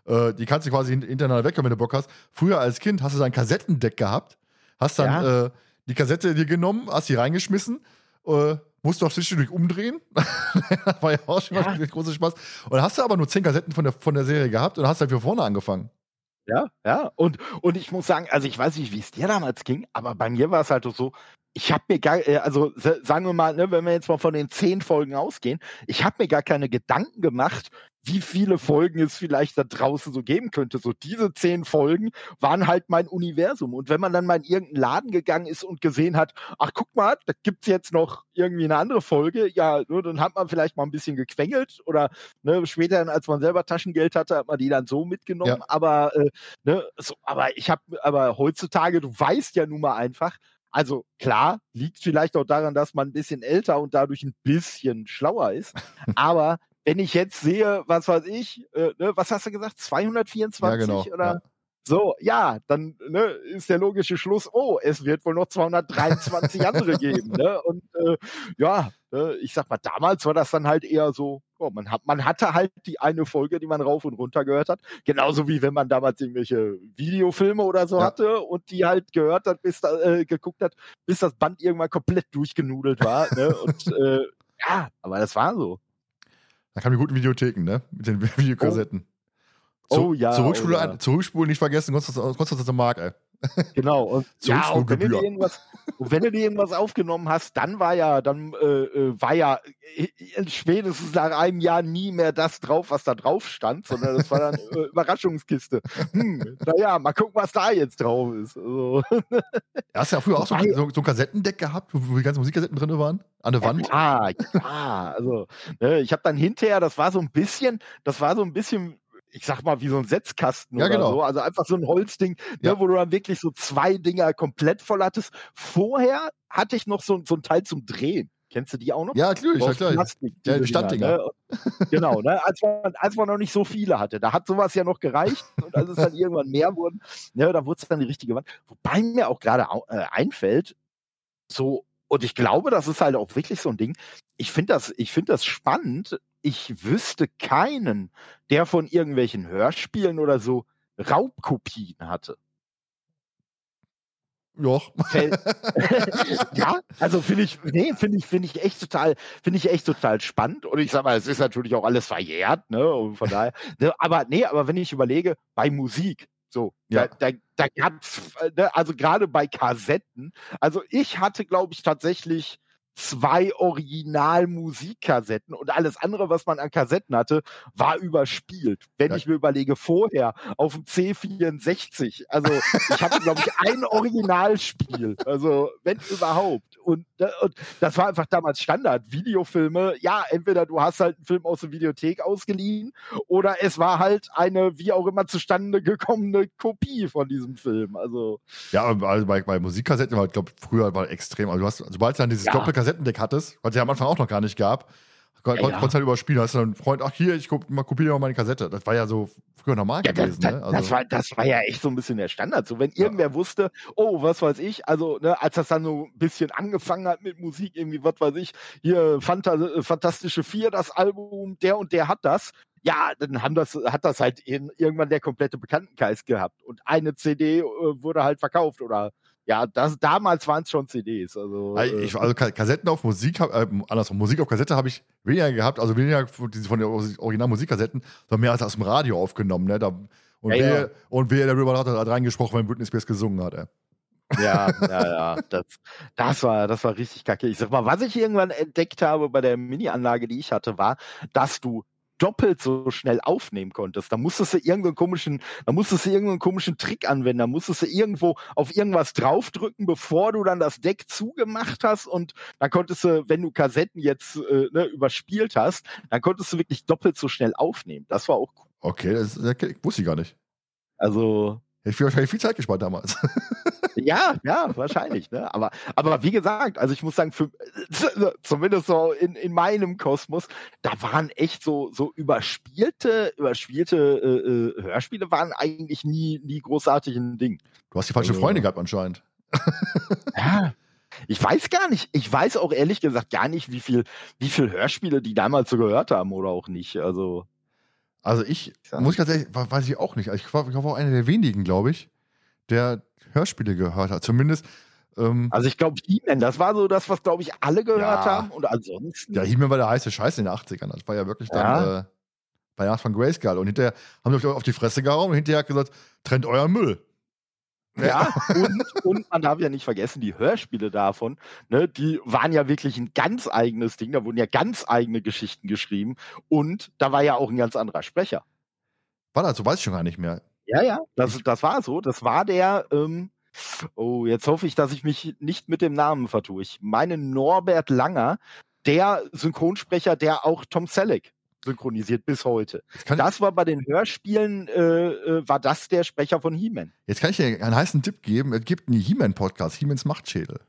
Äh, die kannst du quasi hintereinander weg, wenn du Bock hast. Früher als Kind hast du dein Kassettendeck gehabt, hast dann ja. äh, die Kassette dir genommen, hast sie reingeschmissen, äh, musst du auch zwischendurch umdrehen. war ja auch schon ja. großer Spaß. Und hast du aber nur zehn Kassetten von der, von der Serie gehabt und hast halt für vorne angefangen. Ja, ja. Und, und ich muss sagen, also ich weiß nicht, wie es dir damals ging, aber bei mir war es halt so, ich habe mir gar, äh, also sagen wir mal, ne, wenn wir jetzt mal von den zehn Folgen ausgehen, ich habe mir gar keine Gedanken gemacht, wie viele Folgen es vielleicht da draußen so geben könnte. So diese zehn Folgen waren halt mein Universum. Und wenn man dann mal in irgendeinen Laden gegangen ist und gesehen hat, ach guck mal, da gibt's jetzt noch irgendwie eine andere Folge, ja, ne, dann hat man vielleicht mal ein bisschen gequengelt oder ne, später, als man selber Taschengeld hatte, hat man die dann so mitgenommen. Ja. Aber äh, ne, so, aber ich habe, aber heutzutage, du weißt ja nun mal einfach, also klar, liegt vielleicht auch daran, dass man ein bisschen älter und dadurch ein bisschen schlauer ist. Aber wenn ich jetzt sehe, was weiß ich, äh, ne, was hast du gesagt, 224 ja, genau. oder? Ja. So, ja, dann ne, ist der logische Schluss, oh, es wird wohl noch 223 andere geben. Ne? Und äh, ja, äh, ich sag mal, damals war das dann halt eher so, oh, man, hat, man hatte halt die eine Folge, die man rauf und runter gehört hat. Genauso wie wenn man damals irgendwelche Videofilme oder so ja. hatte und die halt gehört hat, bis da, äh, geguckt hat, bis das Band irgendwann komplett durchgenudelt war. ne? Und äh, ja, aber das war so. Da kamen die guten Videotheken, ne? Mit den Videokassetten. Oh. Zu, oh ja. Zurückspulen, oh, ja. Zurückspulen nicht vergessen, kostet das eine Mark, ey. Genau. Und, ja, und wenn, du dir irgendwas, wenn du dir irgendwas aufgenommen hast, dann war ja, dann äh, äh war ja äh, spätestens nach einem Jahr nie mehr das drauf, was da drauf stand, sondern das war dann äh, Überraschungskiste. Hm, naja, mal gucken, was da jetzt drauf ist. Also. Hast du ja früher auch so, so, so ein Kassettendeck gehabt, wo die ganzen Musikkassetten drin waren? An der Wand? Ja, ja. Also, ne, ich habe dann hinterher, das war so ein bisschen, das war so ein bisschen ich sag mal, wie so ein Setzkasten ja, oder genau. so. Also einfach so ein Holzding, ne, ja. ne, wo du dann wirklich so zwei Dinger komplett voll hattest. Vorher hatte ich noch so, so ein Teil zum Drehen. Kennst du die auch noch? Ja, natürlich, ja, klar. Plastik, ja, Standdinger. Ne? genau, ne? als, man, als man noch nicht so viele hatte. Da hat sowas ja noch gereicht und als es dann irgendwann mehr wurden, ne, da wurde es dann die richtige Wand. Wobei mir auch gerade äh, einfällt, so und ich glaube, das ist halt auch wirklich so ein Ding. Ich finde das, ich finde das spannend. Ich wüsste keinen, der von irgendwelchen Hörspielen oder so Raubkopien hatte. Ja. ja, also finde ich, nee, finde ich, finde ich echt total, finde ich echt total spannend. Und ich sag mal, es ist natürlich auch alles verjährt, ne? Und von daher, ne, aber nee, aber wenn ich überlege, bei Musik, so, ja. da, da, da gab's, ne, also gerade bei Kassetten, also ich hatte, glaube ich, tatsächlich zwei Original-Musikkassetten und alles andere, was man an Kassetten hatte, war überspielt. Wenn ja. ich mir überlege, vorher auf dem C64, also ich hatte, glaube ich, ein Originalspiel, also wenn überhaupt. Und, äh, und, das war einfach damals Standard. Videofilme, ja, entweder du hast halt einen Film aus der Videothek ausgeliehen oder es war halt eine, wie auch immer zustande gekommene Kopie von diesem Film. Also. Ja, also bei, bei Musikkassetten war, ich glaube, früher war extrem. Also du hast, sobald dann dieses ja. Doppelkassette Kassettendeck hattest, was es ja am Anfang auch noch gar nicht gab, Kon ja, konntest halt überspielen. Hast du einen Freund, ach hier, ich kopiere mal meine Kassette. Das war ja so früher normal ja, gewesen. Das, ne? also das, war, das war ja echt so ein bisschen der Standard. So, wenn irgendwer ja. wusste, oh, was weiß ich, also ne, als das dann so ein bisschen angefangen hat mit Musik, irgendwie, was weiß ich, hier Fanta Fantastische Vier, das Album, der und der hat das. Ja, dann haben das, hat das halt in, irgendwann der komplette Bekanntenkreis gehabt. Und eine CD äh, wurde halt verkauft oder ja, das, damals waren es schon CDs. Also, äh, ich, also Kassetten auf Musik, äh, andersrum, Musik auf Kassette habe ich weniger gehabt, also weniger von den Original-Musikkassetten, sondern mehr als aus dem Radio aufgenommen. Ne? Da, und, ja, wer, ja. und wer darüber hat, hat reingesprochen, wenn Britney Spears gesungen hat. Ey. Ja, ja, ja. Das, das, war, das war richtig kacke. Ich sag mal, was ich irgendwann entdeckt habe bei der Mini-Anlage, die ich hatte, war, dass du doppelt so schnell aufnehmen konntest. Da musstest du irgendeinen komischen, da musstest du irgendeinen komischen Trick anwenden, da musstest du irgendwo auf irgendwas draufdrücken, bevor du dann das Deck zugemacht hast und dann konntest du, wenn du Kassetten jetzt äh, ne, überspielt hast, dann konntest du wirklich doppelt so schnell aufnehmen. Das war auch cool. Okay, das, das wusste ich gar nicht. Also ich habe wahrscheinlich viel Zeit gespart damals. Ja, ja, wahrscheinlich. Ne? Aber, aber wie gesagt, also ich muss sagen, für, zumindest so in, in meinem Kosmos, da waren echt so, so überspielte, überspielte äh, äh Hörspiele waren eigentlich nie, nie großartig ein Ding. Du hast die falsche also, Freunde gehabt anscheinend. ja. Ich weiß gar nicht. Ich weiß auch ehrlich gesagt gar nicht, wie viel, wie viel Hörspiele die damals so gehört haben oder auch nicht. Also. Also ich, muss ich ganz ehrlich, weiß ich auch nicht. Also ich war, ich war auch einer der wenigen, glaube ich, der Hörspiele gehört hat. Zumindest. Ähm, also ich glaube, He-Man, das war so das, was, glaube ich, alle gehört ja, haben. Und ansonsten. Ja, He-Man war der heiße Scheiß in den 80ern. Das war ja wirklich dann ja. äh, bei Nacht von Grayskull. Und hinterher haben sie auf die Fresse gehauen und hinterher gesagt, trennt euren Müll. Ja, und, und man darf ja nicht vergessen, die Hörspiele davon, ne, die waren ja wirklich ein ganz eigenes Ding, da wurden ja ganz eigene Geschichten geschrieben und da war ja auch ein ganz anderer Sprecher. War das so? Weiß ich schon gar nicht mehr. Ja, ja, das, das war so. Das war der, ähm, oh, jetzt hoffe ich, dass ich mich nicht mit dem Namen vertue. Ich meine Norbert Langer, der Synchronsprecher, der auch Tom Selleck synchronisiert bis heute. Das war bei den Hörspielen, äh, äh, war das der Sprecher von He-Man. Jetzt kann ich dir einen heißen Tipp geben. Es gibt einen He-Man-Podcast, He-Mans Machtschädel.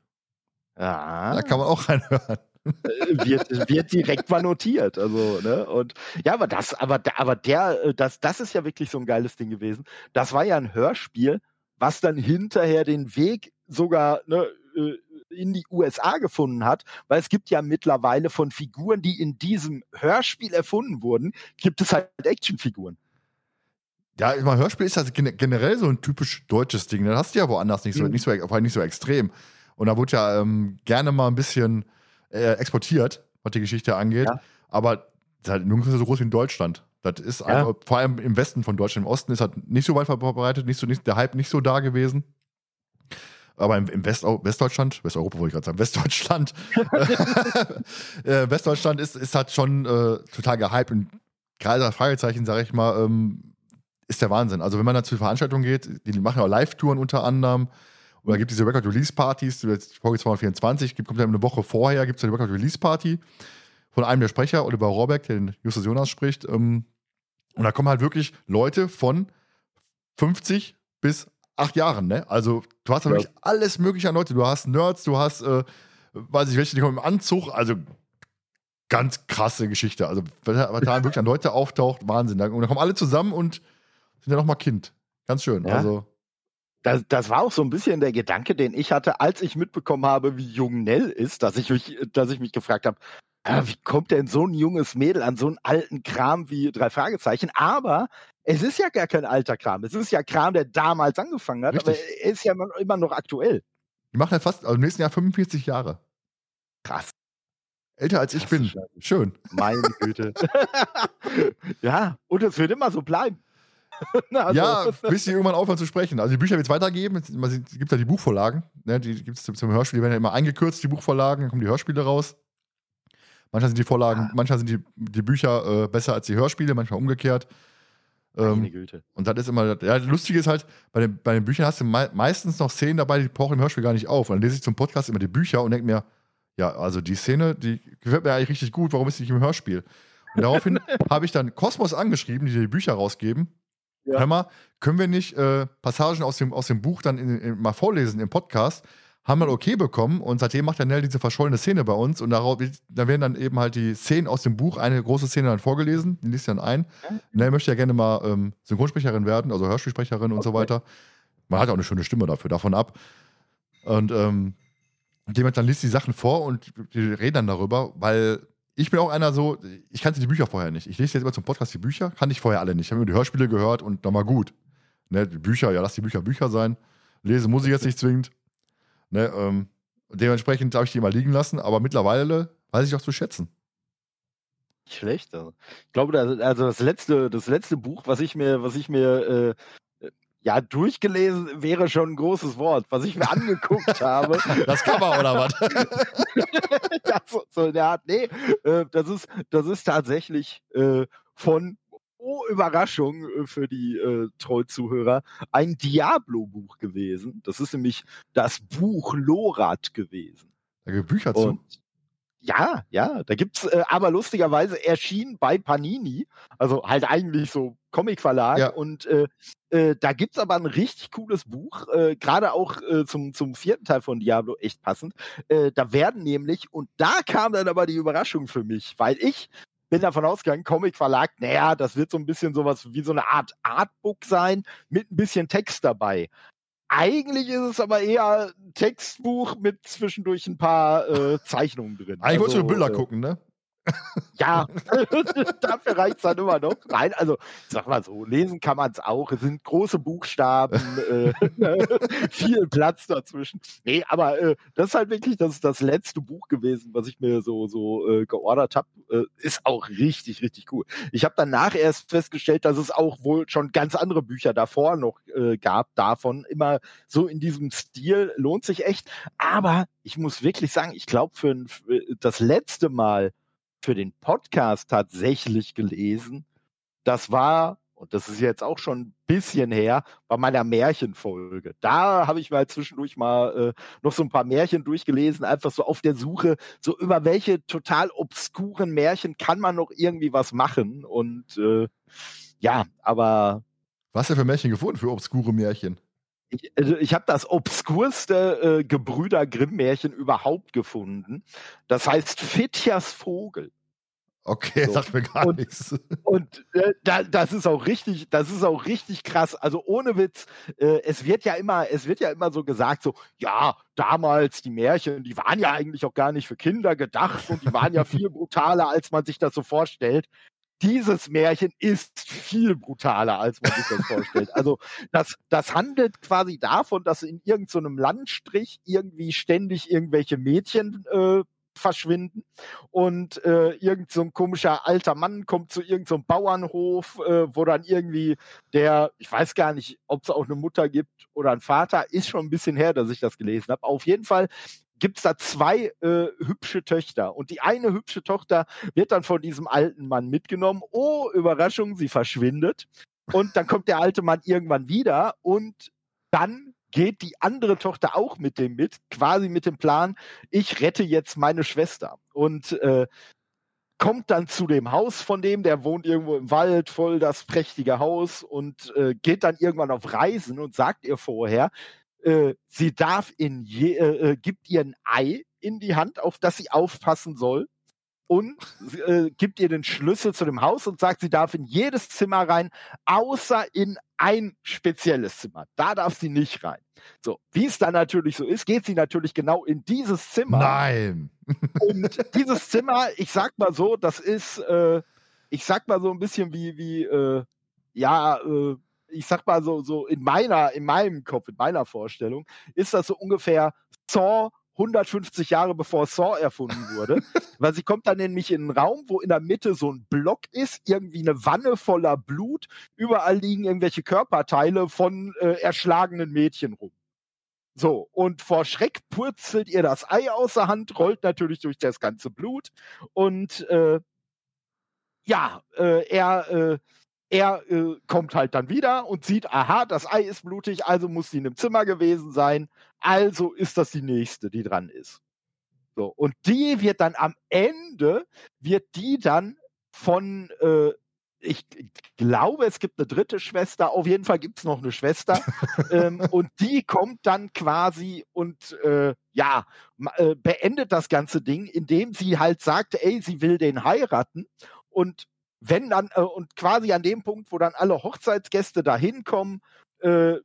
Ja. Da kann man auch reinhören. Äh, wird, wird direkt mal notiert. Also, ne? Und ja, aber das, aber, aber der, äh, das, das ist ja wirklich so ein geiles Ding gewesen. Das war ja ein Hörspiel, was dann hinterher den Weg sogar ne, äh, in die USA gefunden hat, weil es gibt ja mittlerweile von Figuren, die in diesem Hörspiel erfunden wurden, gibt es halt Actionfiguren. Ja, ich meine, Hörspiel ist halt generell so ein typisch deutsches Ding. Das hast du ja woanders nicht so, mhm. nicht so, nicht so extrem. Und da wurde ja ähm, gerne mal ein bisschen äh, exportiert, was die Geschichte angeht. Ja. Aber das ist halt nirgendwo so groß wie in Deutschland. Das ist ja. einfach, vor allem im Westen von Deutschland. Im Osten ist halt nicht so weit verbreitet, nicht so, nicht, der Hype nicht so da gewesen. Aber im, im West, Westdeutschland, Westeuropa wollte ich gerade sagen, Westdeutschland, äh, Westdeutschland ist, ist halt schon äh, total gehypt und gerade das Fragezeichen, sage ich mal, ähm, ist der Wahnsinn. Also wenn man da zu Veranstaltungen geht, die machen ja auch Live-Touren unter anderem, oder gibt diese Record-Release-Partys, Folge 224, gibt, kommt ja eine Woche vorher, gibt es eine Record-Release-Party von einem der Sprecher, Oliver Rohrbeck, der den Justus Jonas spricht. Ähm, und da kommen halt wirklich Leute von 50 bis 8 Jahren, ne? Also du hast ja. wirklich alles mögliche an Leute. Du hast Nerds, du hast, äh, weiß ich, welche, die kommen im Anzug, also ganz krasse Geschichte. Also, was da wirklich an Leute auftaucht, Wahnsinn. Und dann kommen alle zusammen und sind ja nochmal Kind. Ganz schön. Ja. Also. Das, das war auch so ein bisschen der Gedanke, den ich hatte, als ich mitbekommen habe, wie jung Nell ist, dass ich mich, dass ich mich gefragt habe, ja, wie kommt denn so ein junges Mädel an so einen alten Kram wie drei Fragezeichen? Aber es ist ja gar kein alter Kram. Es ist ja Kram, der damals angefangen hat, Richtig. aber er ist ja immer noch aktuell. Die macht ja fast, also im nächsten Jahr 45 Jahre. Krass. Älter als ich bin. Schön. Meine Güte. ja, und es wird immer so bleiben. also. Ja, bis sie irgendwann aufhören zu sprechen. Also die Bücher wird es weitergeben. Es gibt ja die Buchvorlagen. Ne? Die gibt es zum Hörspiel. Die werden ja immer eingekürzt, die Buchvorlagen. Dann kommen die Hörspiele raus. Manchmal sind die Vorlagen, ah. manchmal sind die, die Bücher äh, besser als die Hörspiele, manchmal umgekehrt. Ähm, Güte. Und das ist immer, ja, das Lustige ist halt, bei den, bei den Büchern hast du me meistens noch Szenen dabei, die brauchen im Hörspiel gar nicht auf. Und dann lese ich zum Podcast immer die Bücher und denke mir, ja, also die Szene, die gefällt mir eigentlich richtig gut, warum ist die nicht im Hörspiel? Und daraufhin habe ich dann Kosmos angeschrieben, die die Bücher rausgeben ja. Hör mal, können wir nicht äh, Passagen aus dem, aus dem Buch dann in, in, mal vorlesen im Podcast? Haben wir okay bekommen und seitdem macht der Nell diese verschollene Szene bei uns und darauf, da werden dann eben halt die Szenen aus dem Buch, eine große Szene dann vorgelesen, die liest dann ein. Mhm. Nell möchte ja gerne mal ähm, Synchronsprecherin werden, also Hörspielsprecherin okay. und so weiter. Man hat auch eine schöne Stimme dafür, davon ab. Und ähm, jemand dann liest die Sachen vor und die reden dann darüber, weil ich bin auch einer so, ich kannte die Bücher vorher nicht. Ich lese jetzt immer zum Podcast die Bücher, kannte ich vorher alle nicht. Ich habe mir die Hörspiele gehört und dann war gut. Ne, die Bücher, ja, lass die Bücher Bücher sein. Lese muss ich jetzt nicht zwingend. Ne, ähm, dementsprechend habe ich die immer liegen lassen, aber mittlerweile weiß ich auch zu schätzen. Schlecht. Also. Ich glaube, also das letzte, das letzte Buch, was ich mir, was ich mir äh, ja, durchgelesen wäre schon ein großes Wort, was ich mir angeguckt habe. Das Cover oder was? ja, so, so in der Art, nee, äh, das, ist, das ist tatsächlich äh, von, oh Überraschung äh, für die äh, Troll-Zuhörer, ein Diablo-Buch gewesen. Das ist nämlich das Buch Lorat gewesen. Da gibt Bücher zu. Und ja, ja, da gibt's äh, aber lustigerweise erschienen bei Panini, also halt eigentlich so Comic-Verlag ja. und äh, äh, da gibt's aber ein richtig cooles Buch, äh, gerade auch äh, zum zum vierten Teil von Diablo echt passend. Äh, da werden nämlich und da kam dann aber die Überraschung für mich, weil ich bin davon ausgegangen, Comic-Verlag, naja, das wird so ein bisschen sowas wie so eine Art Artbook sein mit ein bisschen Text dabei. Eigentlich ist es aber eher ein Textbuch mit zwischendurch ein paar äh, Zeichnungen drin. Eigentlich also, wolltest du Bilder äh, gucken, ne? Ja, dafür reicht es dann immer noch. Nein, also sag mal so, lesen kann man es auch. Es sind große Buchstaben, äh, viel Platz dazwischen. Nee, aber äh, das ist halt wirklich das, das letzte Buch gewesen, was ich mir so, so äh, geordert habe. Äh, ist auch richtig, richtig cool. Ich habe danach erst festgestellt, dass es auch wohl schon ganz andere Bücher davor noch äh, gab, davon. Immer so in diesem Stil lohnt sich echt. Aber ich muss wirklich sagen, ich glaube, für, für das letzte Mal für den Podcast tatsächlich gelesen. Das war, und das ist jetzt auch schon ein bisschen her, bei meiner Märchenfolge. Da habe ich mal zwischendurch mal äh, noch so ein paar Märchen durchgelesen, einfach so auf der Suche, so über welche total obskuren Märchen kann man noch irgendwie was machen. Und äh, ja, aber. Was hast du für Märchen gefunden, für obskure Märchen? Ich, also ich habe das obskurste äh, Gebrüder Grimm-Märchen überhaupt gefunden. Das heißt Fitjas Vogel. Okay, so. sagt mir gar und, nichts. Und äh, da, das ist auch richtig, das ist auch richtig krass. Also ohne Witz, äh, es wird ja immer, es wird ja immer so gesagt, so, ja, damals die Märchen, die waren ja eigentlich auch gar nicht für Kinder gedacht und die waren ja viel brutaler, als man sich das so vorstellt. Dieses Märchen ist viel brutaler, als man sich das vorstellt. Also das, das handelt quasi davon, dass in irgendeinem so Landstrich irgendwie ständig irgendwelche Mädchen äh, verschwinden und äh, irgend so ein komischer alter Mann kommt zu irgendeinem so Bauernhof, äh, wo dann irgendwie der, ich weiß gar nicht, ob es auch eine Mutter gibt oder ein Vater, ist schon ein bisschen her, dass ich das gelesen habe. Auf jeden Fall gibt es da zwei äh, hübsche Töchter und die eine hübsche Tochter wird dann von diesem alten Mann mitgenommen. Oh, Überraschung, sie verschwindet und dann kommt der alte Mann irgendwann wieder und dann geht die andere Tochter auch mit dem mit, quasi mit dem Plan, ich rette jetzt meine Schwester. Und äh, kommt dann zu dem Haus von dem, der wohnt irgendwo im Wald, voll das prächtige Haus und äh, geht dann irgendwann auf Reisen und sagt ihr vorher, äh, sie darf in je, äh, äh gibt ihr ein Ei in die Hand, auf das sie aufpassen soll und äh, gibt ihr den Schlüssel zu dem Haus und sagt, sie darf in jedes Zimmer rein, außer in ein spezielles Zimmer. Da darf sie nicht rein. So, wie es dann natürlich so ist, geht sie natürlich genau in dieses Zimmer. Nein. und dieses Zimmer, ich sag mal so, das ist, äh, ich sag mal so ein bisschen wie, wie, äh, ja, äh, ich sag mal so, so in meiner, in meinem Kopf, in meiner Vorstellung, ist das so ungefähr Saw 150 Jahre bevor Saw erfunden wurde. weil sie kommt dann nämlich in einen Raum, wo in der Mitte so ein Block ist, irgendwie eine Wanne voller Blut. Überall liegen irgendwelche Körperteile von äh, erschlagenen Mädchen rum. So, und vor Schreck purzelt ihr das Ei aus der Hand, rollt natürlich durch das ganze Blut und äh, ja, äh, er äh, er äh, kommt halt dann wieder und sieht, aha, das Ei ist blutig, also muss sie in einem Zimmer gewesen sein, also ist das die nächste, die dran ist. So, und die wird dann am Ende, wird die dann von, äh, ich glaube, es gibt eine dritte Schwester, auf jeden Fall gibt es noch eine Schwester, ähm, und die kommt dann quasi und äh, ja, äh, beendet das ganze Ding, indem sie halt sagt, ey, sie will den heiraten und wenn dann, äh, und quasi an dem Punkt, wo dann alle Hochzeitsgäste da hinkommen, äh,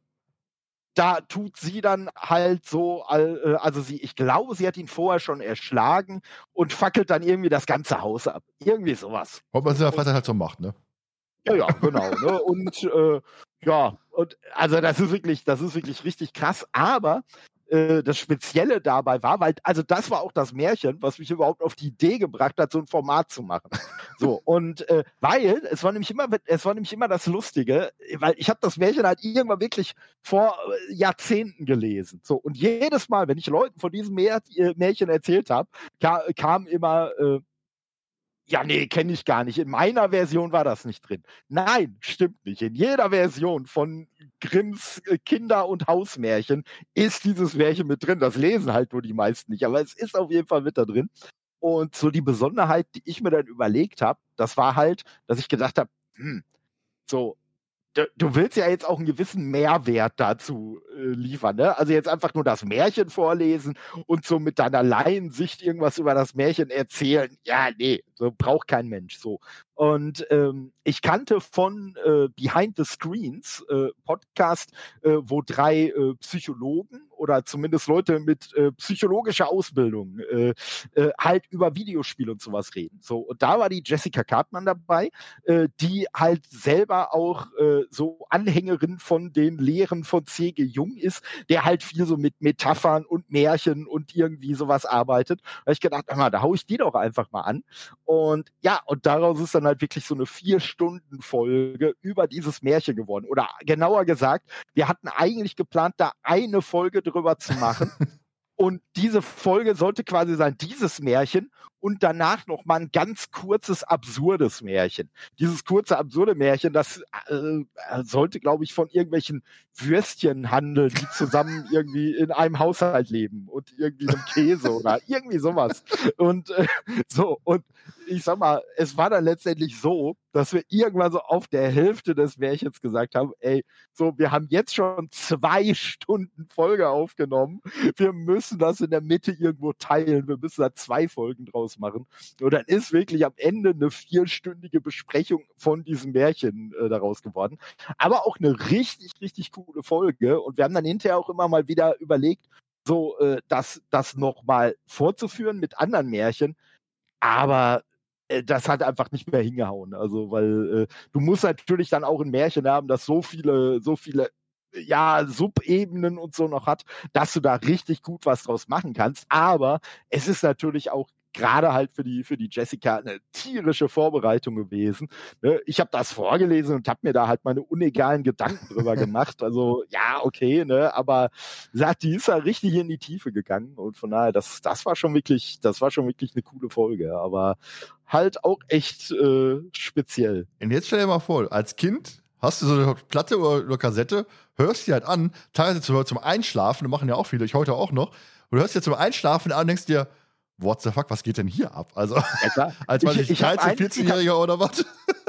da tut sie dann halt so, äh, also sie, ich glaube, sie hat ihn vorher schon erschlagen und fackelt dann irgendwie das ganze Haus ab. Irgendwie sowas. Was man in der Freizeit halt so macht, ne? Ja, ja, genau. ne? Und äh, ja, und also das ist wirklich, das ist wirklich richtig krass. Aber äh, das Spezielle dabei war, weil, also das war auch das Märchen, was mich überhaupt auf die Idee gebracht hat, so ein Format zu machen. So, und äh, weil, es war nämlich immer, es war nämlich immer das Lustige, weil ich habe das Märchen halt irgendwann wirklich vor äh, Jahrzehnten gelesen. So, und jedes Mal, wenn ich Leuten von diesem äh, Märchen erzählt habe, kam, kam immer, äh, ja, nee, kenne ich gar nicht. In meiner Version war das nicht drin. Nein, stimmt nicht. In jeder Version von Grimms äh, Kinder- und Hausmärchen ist dieses Märchen mit drin. Das lesen halt nur die meisten nicht, aber es ist auf jeden Fall mit da drin. Und so die Besonderheit, die ich mir dann überlegt habe, das war halt, dass ich gedacht habe, hm, so, du willst ja jetzt auch einen gewissen Mehrwert dazu äh, liefern, ne? Also jetzt einfach nur das Märchen vorlesen und so mit deiner Laiensicht irgendwas über das Märchen erzählen. Ja, nee, so braucht kein Mensch so. Und ähm, ich kannte von äh, Behind the Screens äh, Podcast, äh, wo drei äh, Psychologen oder zumindest Leute mit äh, psychologischer Ausbildung äh, äh, halt über Videospiele und sowas reden. So und da war die Jessica Cartman dabei, äh, die halt selber auch äh, so Anhängerin von den Lehren von C.G. Jung ist, der halt viel so mit Metaphern und Märchen und irgendwie sowas arbeitet. Da habe ich gedacht, mal, da hau ich die doch einfach mal an. Und ja, und daraus ist dann halt wirklich so eine vier Stunden Folge über dieses Märchen geworden. Oder genauer gesagt, wir hatten eigentlich geplant, da eine Folge drüber zu machen. Und diese Folge sollte quasi sein, dieses Märchen und danach noch mal ein ganz kurzes, absurdes Märchen. Dieses kurze, absurde Märchen, das äh, sollte, glaube ich, von irgendwelchen Würstchen handeln, die zusammen irgendwie in einem Haushalt leben und irgendwie einem Käse oder irgendwie sowas. Und äh, so, und ich sag mal, es war dann letztendlich so, dass wir irgendwann so auf der Hälfte des Märchens gesagt haben, ey, so, wir haben jetzt schon zwei Stunden Folge aufgenommen. Wir müssen das in der Mitte irgendwo teilen. Wir müssen da zwei Folgen draus machen. Und dann ist wirklich am Ende eine vierstündige Besprechung von diesem Märchen äh, daraus geworden. Aber auch eine richtig, richtig coole Folge. Und wir haben dann hinterher auch immer mal wieder überlegt, so äh, das, das nochmal vorzuführen mit anderen Märchen. Aber äh, das hat einfach nicht mehr hingehauen. Also, weil äh, du musst natürlich dann auch ein Märchen haben, das so viele, so viele ja, Subebenen und so noch hat, dass du da richtig gut was draus machen kannst. Aber es ist natürlich auch gerade halt für die, für die Jessica eine tierische Vorbereitung gewesen. Ne? Ich habe das vorgelesen und habe mir da halt meine unegalen Gedanken drüber gemacht. Also ja, okay, ne, aber sagt, die ist ja richtig in die Tiefe gegangen und von daher, das, das war schon wirklich, das war schon wirklich eine coole Folge, aber halt auch echt äh, speziell. Und jetzt stell dir mal vor, als Kind hast du so eine Platte oder eine Kassette, hörst die halt an, teilweise zum Einschlafen, das machen ja auch viele, ich heute auch noch, und du hörst dir zum Einschlafen an und denkst dir, what the fuck, was geht denn hier ab? Also, ja, als war ich, ich 13-, 14-Jähriger oder was?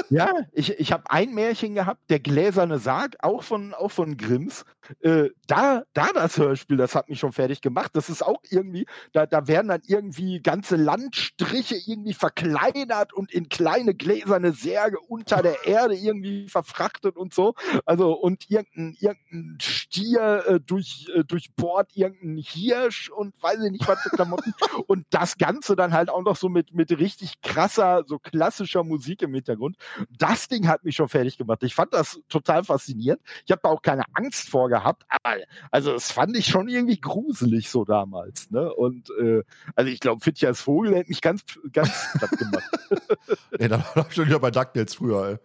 Ja, ich, ich habe ein Märchen gehabt, der gläserne Sarg, auch von, auch von Grimms. Äh, da, da das Hörspiel, das hat mich schon fertig gemacht. Das ist auch irgendwie, da, da werden dann irgendwie ganze Landstriche irgendwie verkleinert und in kleine gläserne Särge unter der Erde irgendwie verfrachtet und so. Also, und irgendein, irgendein Stier äh, durch, äh, durchbohrt irgendein Hirsch und weiß ich nicht was für Klamotten. und das Ganze dann halt auch noch so mit, mit richtig krasser, so klassischer Musik im Hintergrund. Das Ding hat mich schon fertig gemacht. Ich fand das total faszinierend. Ich habe da auch keine Angst vor gehabt. Aber, also das fand ich schon irgendwie gruselig so damals. Ne? Und äh, also ich glaube, Fitjas Vogel hätte mich ganz, ganz platt gemacht. ja, da war ich schon wieder bei DuckTales früher, ey.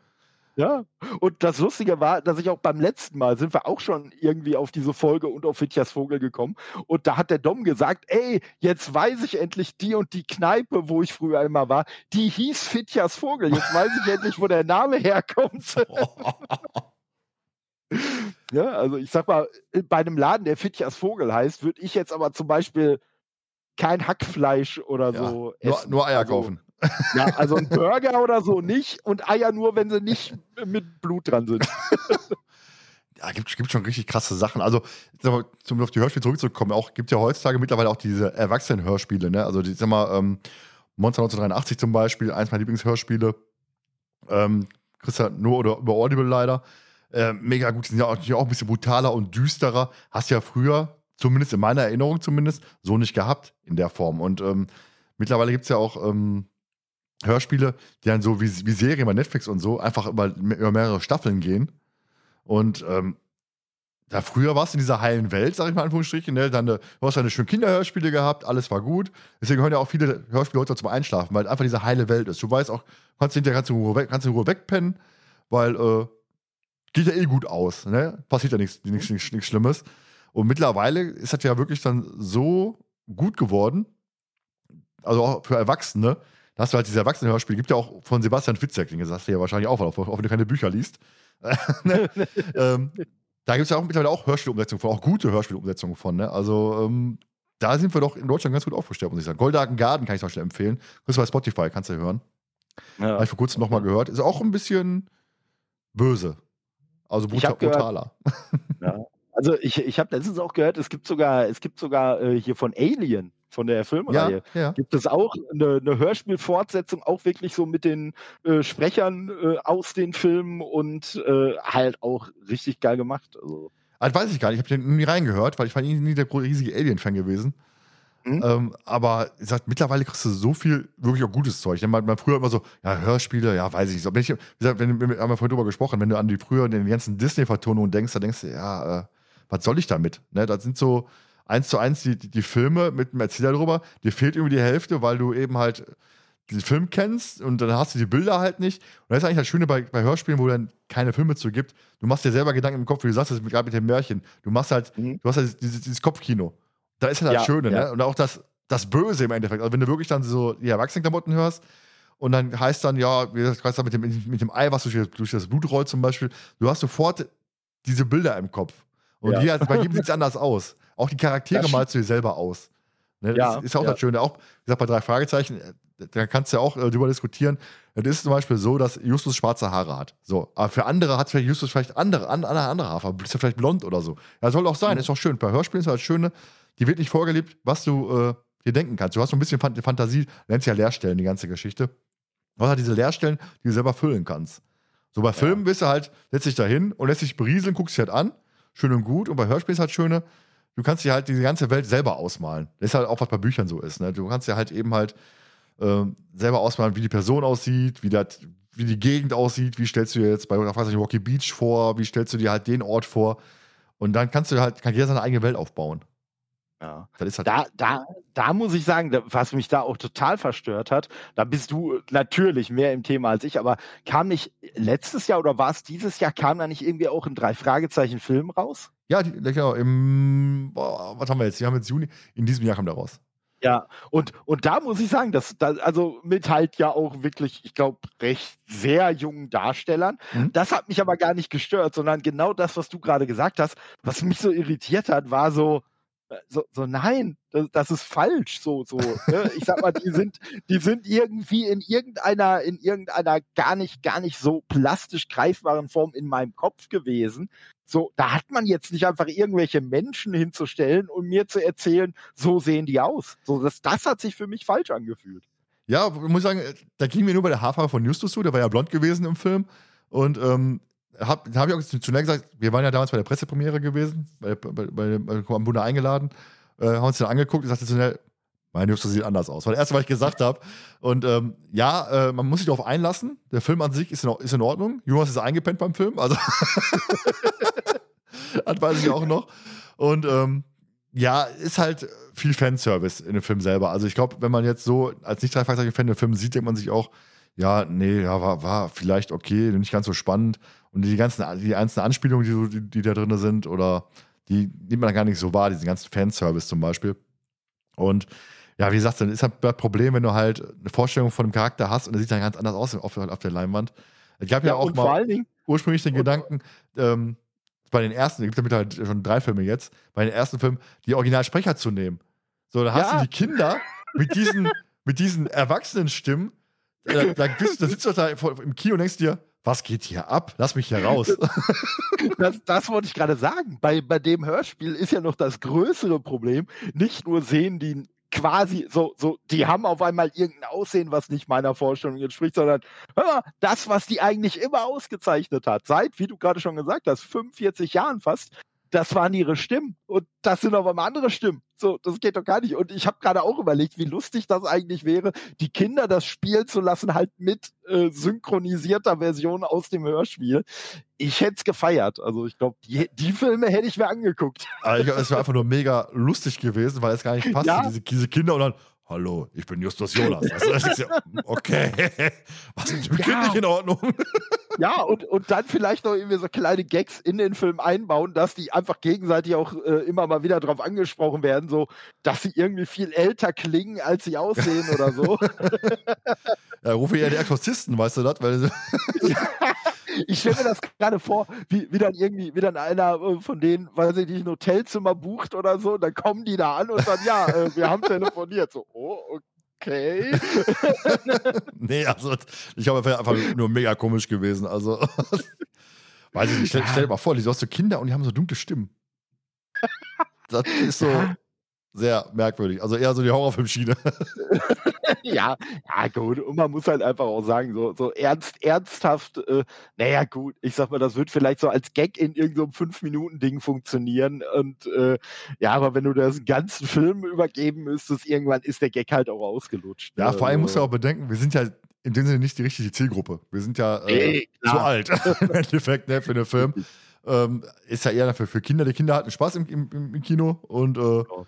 Ja, und das Lustige war, dass ich auch beim letzten Mal sind wir auch schon irgendwie auf diese Folge und auf Fitjas Vogel gekommen. Und da hat der Dom gesagt, ey, jetzt weiß ich endlich die und die Kneipe, wo ich früher immer war, die hieß Fitjas Vogel. Jetzt weiß ich endlich, wo der Name herkommt. ja, also ich sag mal, bei einem Laden, der Fitjas Vogel heißt, würde ich jetzt aber zum Beispiel kein Hackfleisch oder ja, so. Nur, nur Eier also, kaufen. Ja, also ein Burger oder so nicht und Eier nur, wenn sie nicht mit Blut dran sind. Ja, gibt, gibt schon richtig krasse Sachen. Also, um auf die Hörspiele zurückzukommen, auch gibt ja heutzutage mittlerweile auch diese Erwachsenen-Hörspiele, ne? Also, die, sag mal, ähm, Monster 1983 zum Beispiel, eins meiner Lieblingshörspiele. Ähm, kriegst nur oder über Audible leider. Äh, mega gut, die sind ja auch, auch ein bisschen brutaler und düsterer. Hast ja früher, zumindest in meiner Erinnerung zumindest, so nicht gehabt in der Form. Und ähm, mittlerweile gibt es ja auch ähm, Hörspiele, die dann so wie, wie Serien bei Netflix und so einfach über, über mehrere Staffeln gehen. Und ähm, da früher warst du in dieser heilen Welt, sag ich mal in Anführungsstrichen, ne? Dann, du hast deine schönen Kinderhörspiele gehabt, alles war gut. Deswegen hören ja auch viele Hörspiele heute zum Einschlafen, weil einfach diese heile Welt ist. Du weißt auch, kannst hinterher du in Ruhe, weg, kannst in Ruhe wegpennen, weil äh, geht ja eh gut aus, ne? Passiert ja nichts, nichts, nichts, nichts Schlimmes. Und mittlerweile ist das ja wirklich dann so gut geworden, also auch für Erwachsene, da hast du halt diese Erwachsenenhörspiele, gibt ja auch von Sebastian Fitzek, den sagst du ja wahrscheinlich auch, auch wenn du keine Bücher liest. ne? ähm, da gibt es ja auch mittlerweile auch Hörspielumsetzungen von, auch gute Hörspielumsetzungen von. Ne? Also ähm, da sind wir doch in Deutschland ganz gut aufgestellt, muss ich sagen. Goldagen Garden kann ich zum Beispiel empfehlen. Das bei Spotify, kannst du hören. Ja. Habe ich vor kurzem nochmal gehört. Ist auch ein bisschen böse. Also brutal, brutaler. Ja. Also ich, ich habe letztens auch gehört, es gibt sogar, es gibt sogar äh, hier von Alien von der Filmreihe. Ja, ja. Gibt es auch eine, eine Hörspielfortsetzung, auch wirklich so mit den äh, Sprechern äh, aus den Filmen und äh, halt auch richtig geil gemacht. Also. Das weiß ich gar nicht, ich habe den nie reingehört, weil ich war nie der riesige Alien-Fan gewesen. Mhm. Ähm, aber ich sag, mittlerweile kriegst du so viel wirklich auch gutes Zeug. Ich meine, früher immer so, ja, Hörspiele, ja, weiß ich nicht. Wenn ich, wie gesagt, wenn, wir haben ja vorhin drüber gesprochen, wenn du an die früher den ganzen Disney-Vertonungen denkst, dann denkst du, ja, äh, was soll ich damit? Ne, das sind so, eins zu eins die, die, die Filme mit dem Erzähler drüber. Dir fehlt irgendwie die Hälfte, weil du eben halt den Film kennst und dann hast du die Bilder halt nicht. Und das ist eigentlich das Schöne bei, bei Hörspielen, wo dann keine Filme zu gibt. Du machst dir selber Gedanken im Kopf, wie du sagst, das gerade mit dem Märchen. Du machst halt, mhm. du hast halt dieses, dieses, Kopfkino. Da ist halt ja, das Schöne, ja. ne? Und auch das, das Böse im Endeffekt. Also wenn du wirklich dann so die Erwachsenenklamotten hörst und dann heißt dann, ja, wie das heißt dann mit dem, mit dem Ei, was durch, durch das Blut rollt zum Beispiel, du hast sofort diese Bilder im Kopf. Und ja. hier, bei jedem sieht es anders aus. Auch die Charaktere malst du dir selber aus. Ne? Ja, das ist auch ja. das Schöne. Auch, wie gesagt, bei drei Fragezeichen, äh, da kannst du ja auch äh, drüber diskutieren. Es ist zum Beispiel so, dass Justus schwarze Haare hat. So, aber für andere hat vielleicht Justus vielleicht andere, andere, andere Haare, ist ja vielleicht blond oder so. Ja, soll auch sein, mhm. ist auch schön. Bei Hörspielen ist das Schöne, die wird nicht vorgelebt, was du äh, dir denken kannst. Du hast so ein bisschen Fantasie, nennt sich ja Leerstellen, die ganze Geschichte. Du hast halt diese Leerstellen, die du selber füllen kannst. So bei Filmen bist du halt, setzt dich da hin und lässt dich berieseln, guckst dich halt an, schön und gut. Und bei Hörspielen ist halt schöne, du kannst dir halt diese ganze Welt selber ausmalen. Das ist halt auch, was bei Büchern so ist. Ne? Du kannst dir halt eben halt äh, selber ausmalen, wie die Person aussieht, wie, das, wie die Gegend aussieht, wie stellst du dir jetzt bei Rocky Beach vor, wie stellst du dir halt den Ort vor. Und dann kannst du halt, kann jeder seine eigene Welt aufbauen. Ja. Halt da, da, da muss ich sagen, was mich da auch total verstört hat, da bist du natürlich mehr im Thema als ich, aber kam nicht letztes Jahr oder war es dieses Jahr, kam da nicht irgendwie auch ein Drei-Fragezeichen-Film raus? Ja, die, genau, im, boah, was haben wir jetzt? Wir haben jetzt Juni, in diesem Jahr kam der raus. Ja, und, und da muss ich sagen, dass, dass also mit halt ja auch wirklich, ich glaube, recht sehr jungen Darstellern. Mhm. Das hat mich aber gar nicht gestört, sondern genau das, was du gerade gesagt hast, was mich so irritiert hat, war so, so, so nein, das, das ist falsch. So, so. Ne? Ich sag mal, die sind, die sind irgendwie in irgendeiner, in irgendeiner gar nicht, gar nicht so plastisch greifbaren Form in meinem Kopf gewesen. So, da hat man jetzt nicht einfach irgendwelche Menschen hinzustellen und mir zu erzählen, so sehen die aus. So, das, das hat sich für mich falsch angefühlt. Ja, ich muss sagen, da ging mir nur bei der Haarfarbe von Justus zu, der war ja blond gewesen im Film. Und ähm, hab, habe ich auch zu gesagt, wir waren ja damals bei der Pressepremiere gewesen, bei, bei, bei, bei am Bunde eingeladen, äh, haben uns dann angeguckt und sagte zu Nell, mein Justus sieht anders aus. War das erste, was ich gesagt habe. Und ähm, ja, äh, man muss sich darauf einlassen. Der Film an sich ist in, ist in Ordnung. Jonas ist eingepennt beim Film, also das weiß ich auch noch. Und ähm, ja, ist halt viel Fanservice in dem Film selber. Also ich glaube, wenn man jetzt so als nicht dreifachig Fan den Film sieht, denkt man sich auch, ja, nee, ja, war, war vielleicht okay, nicht ganz so spannend. Und die ganzen, die einzelnen Anspielungen, die, die, die da drin sind, oder die nimmt man gar nicht so wahr, diesen ganzen Fanservice zum Beispiel. Und ja, wie gesagt, dann ist halt das Problem, wenn du halt eine Vorstellung von einem Charakter hast und der sieht dann ganz anders aus auf, auf der Leinwand. Es gab ja, ja auch mal ursprünglich den Gedanken, ähm, bei den ersten, es gibt damit halt schon drei Filme jetzt, bei den ersten Filmen die Originalsprecher zu nehmen. So, da hast ja. du die Kinder mit diesen, mit diesen Erwachsenenstimmen, da, da, bist, da sitzt du da im Kino und denkst dir, was geht hier ab? Lass mich hier raus. Das, das wollte ich gerade sagen. Bei, bei dem Hörspiel ist ja noch das größere Problem. Nicht nur sehen die quasi so, so, die haben auf einmal irgendein Aussehen, was nicht meiner Vorstellung entspricht, sondern hör mal, das, was die eigentlich immer ausgezeichnet hat, seit, wie du gerade schon gesagt hast, 45 Jahren fast, das waren ihre Stimmen und das sind aber mal andere Stimmen. So, das geht doch gar nicht. Und ich habe gerade auch überlegt, wie lustig das eigentlich wäre, die Kinder das spielen zu lassen, halt mit äh, synchronisierter Version aus dem Hörspiel. Ich hätte es gefeiert. Also ich glaube, die, die, Filme hätte ich mir angeguckt. Also es wäre einfach nur mega lustig gewesen, weil es gar nicht passt. Ja. Diese, diese Kinder und dann, hallo, ich bin Justus Jonas. Also, okay, was ist mit ja. nicht in Ordnung? Ja, und, und dann vielleicht noch irgendwie so kleine Gags in den Film einbauen, dass die einfach gegenseitig auch äh, immer mal wieder drauf angesprochen werden, so, dass sie irgendwie viel älter klingen, als sie aussehen oder so. ja, rufe ja die Exorzisten, weißt du das? Weil, ja, ich stelle mir das gerade vor, wie, wie dann irgendwie, wie dann einer äh, von denen, weiß ich nicht, ein Hotelzimmer bucht oder so, und dann kommen die da an und dann, ja, äh, wir haben telefoniert. So, oh, okay. nee, also ich habe einfach nur mega komisch gewesen. Also, weiß ich nicht, stell, stell dir mal vor, du hast so Kinder und die haben so dunkle Stimmen. Das ist so sehr merkwürdig. Also eher so die Horrorfilmschiene. ja, ja, gut. Und man muss halt einfach auch sagen, so, so ernst, ernsthaft, äh, naja, gut, ich sag mal, das wird vielleicht so als Gag in irgendeinem so 5-Minuten-Ding funktionieren. Und äh, ja, aber wenn du das ganzen Film übergeben müsstest, irgendwann ist der Gag halt auch ausgelutscht. Ja, vor allem musst du auch bedenken, wir sind ja in dem Sinne nicht die richtige Zielgruppe. Wir sind ja äh, zu alt im Endeffekt ne, für den Film. Ähm, ist ja eher dafür für Kinder. Die Kinder hatten Spaß im, im, im Kino und äh, genau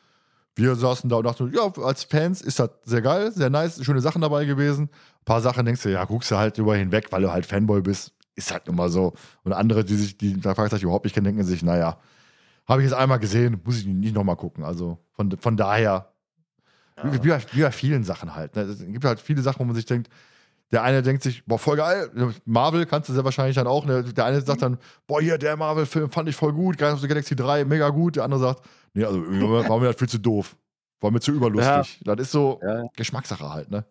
wir saßen da und dachten, ja, als Fans ist das sehr geil, sehr nice, schöne Sachen dabei gewesen. Ein paar Sachen denkst du, ja, guckst du halt über hinweg, weil du halt Fanboy bist. Ist halt nun mal so. Und andere, die sich, die da Fragezeichen überhaupt nicht kennen, denken sich, naja, habe ich jetzt einmal gesehen, muss ich nicht nochmal gucken. Also von, von daher, ja. wie, wie, wie, bei vielen Sachen halt. Ne? Es gibt halt viele Sachen, wo man sich denkt, der eine denkt sich, boah, voll geil. Marvel kannst du sehr wahrscheinlich dann auch. Ne? Der eine sagt dann, boah, hier, der Marvel-Film fand ich voll gut. Guardians of the Galaxy 3, mega gut. Der andere sagt, nee, also war mir das viel zu doof. War mir zu überlustig. Ja. Das ist so ja. Geschmackssache halt, ne?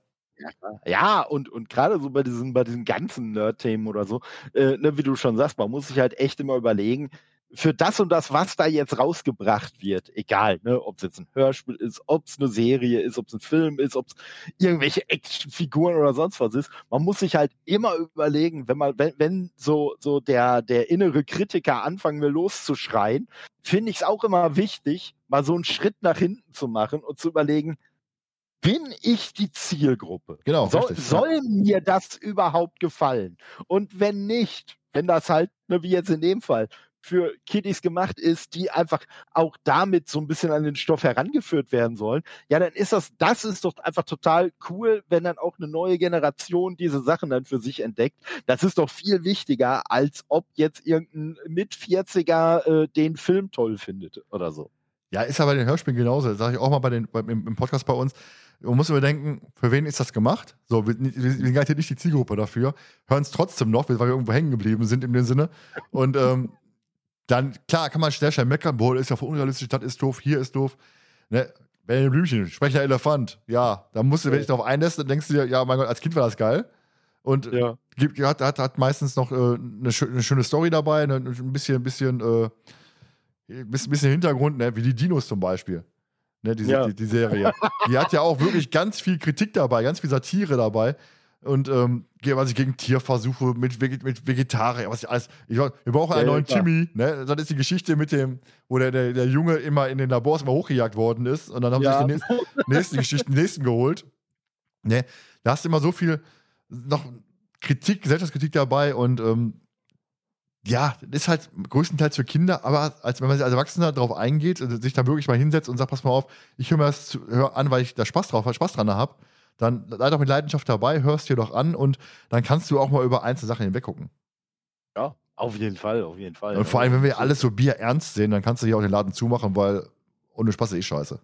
Ja, und, und gerade so bei diesen, bei diesen ganzen Nerd-Themen oder so, äh, ne, wie du schon sagst, man muss sich halt echt immer überlegen, für das und das, was da jetzt rausgebracht wird, egal, ne, ob es jetzt ein Hörspiel ist, ob es eine Serie ist, ob es ein Film ist, ob es irgendwelche Actionfiguren oder sonst was ist, man muss sich halt immer überlegen, wenn man, wenn, wenn so, so der, der innere Kritiker anfangen will loszuschreien, finde ich es auch immer wichtig, mal so einen Schritt nach hinten zu machen und zu überlegen, bin ich die Zielgruppe? Genau. So, richtig, soll ja. mir das überhaupt gefallen? Und wenn nicht, wenn das halt, ne, wie jetzt in dem Fall, für Kiddies gemacht ist, die einfach auch damit so ein bisschen an den Stoff herangeführt werden sollen, ja, dann ist das, das ist doch einfach total cool, wenn dann auch eine neue Generation diese Sachen dann für sich entdeckt. Das ist doch viel wichtiger, als ob jetzt irgendein mit 40er äh, den Film toll findet oder so. Ja, ist ja bei den Hörspielen genauso. Das sage ich auch mal bei den, bei, im, im, Podcast bei uns. Man muss überdenken, für wen ist das gemacht? So, wir, wir sind gar nicht die Zielgruppe dafür, hören es trotzdem noch, weil wir irgendwo hängen geblieben sind in dem Sinne. Und ähm, dann, klar, kann man schnell schnell meckern, boah, ist ja voll unrealistisch, das ist doof, hier ist doof. Ne? Benjamin Blümchen, sprecher Elefant, ja, da musst du, wenn ich darauf einlässt, dann denkst du dir, ja, mein Gott, als Kind war das geil. Und ja. gibt, hat, hat, hat meistens noch äh, eine, eine, schöne Story dabei, ne, ein bisschen, ein bisschen, äh, ein bisschen Hintergrund, ne, wie die Dinos zum Beispiel. Ne, diese, ja. die, die Serie. die hat ja auch wirklich ganz viel Kritik dabei, ganz viel Satire dabei und ähm, was ich gegen Tierversuche mit, mit Vegetarier, was ich alles. Ich, wir brauchen einen ja, neuen. Timmy, ne? Das ist die Geschichte mit dem, wo der, der, der Junge immer in den Labors immer hochgejagt worden ist und dann haben ja. sie sich die nächsten, nächsten Geschichten, nächsten geholt. Ne? Da hast du immer so viel noch Kritik, Gesellschaftskritik dabei und ähm, ja, das ist halt größtenteils für Kinder, aber als wenn man als Erwachsener darauf eingeht und sich da wirklich mal hinsetzt und sagt, pass mal auf, ich höre mir das zu, hör an, weil ich da Spaß drauf, Spaß dran habe dann sei doch mit Leidenschaft dabei, hörst dir doch an und dann kannst du auch mal über einzelne Sachen hinweggucken. Ja, auf jeden Fall, auf jeden Fall. Und vor allem, wenn wir alles so Bier ernst sehen, dann kannst du hier auch den Laden zumachen, weil ohne Spaß ist eh scheiße.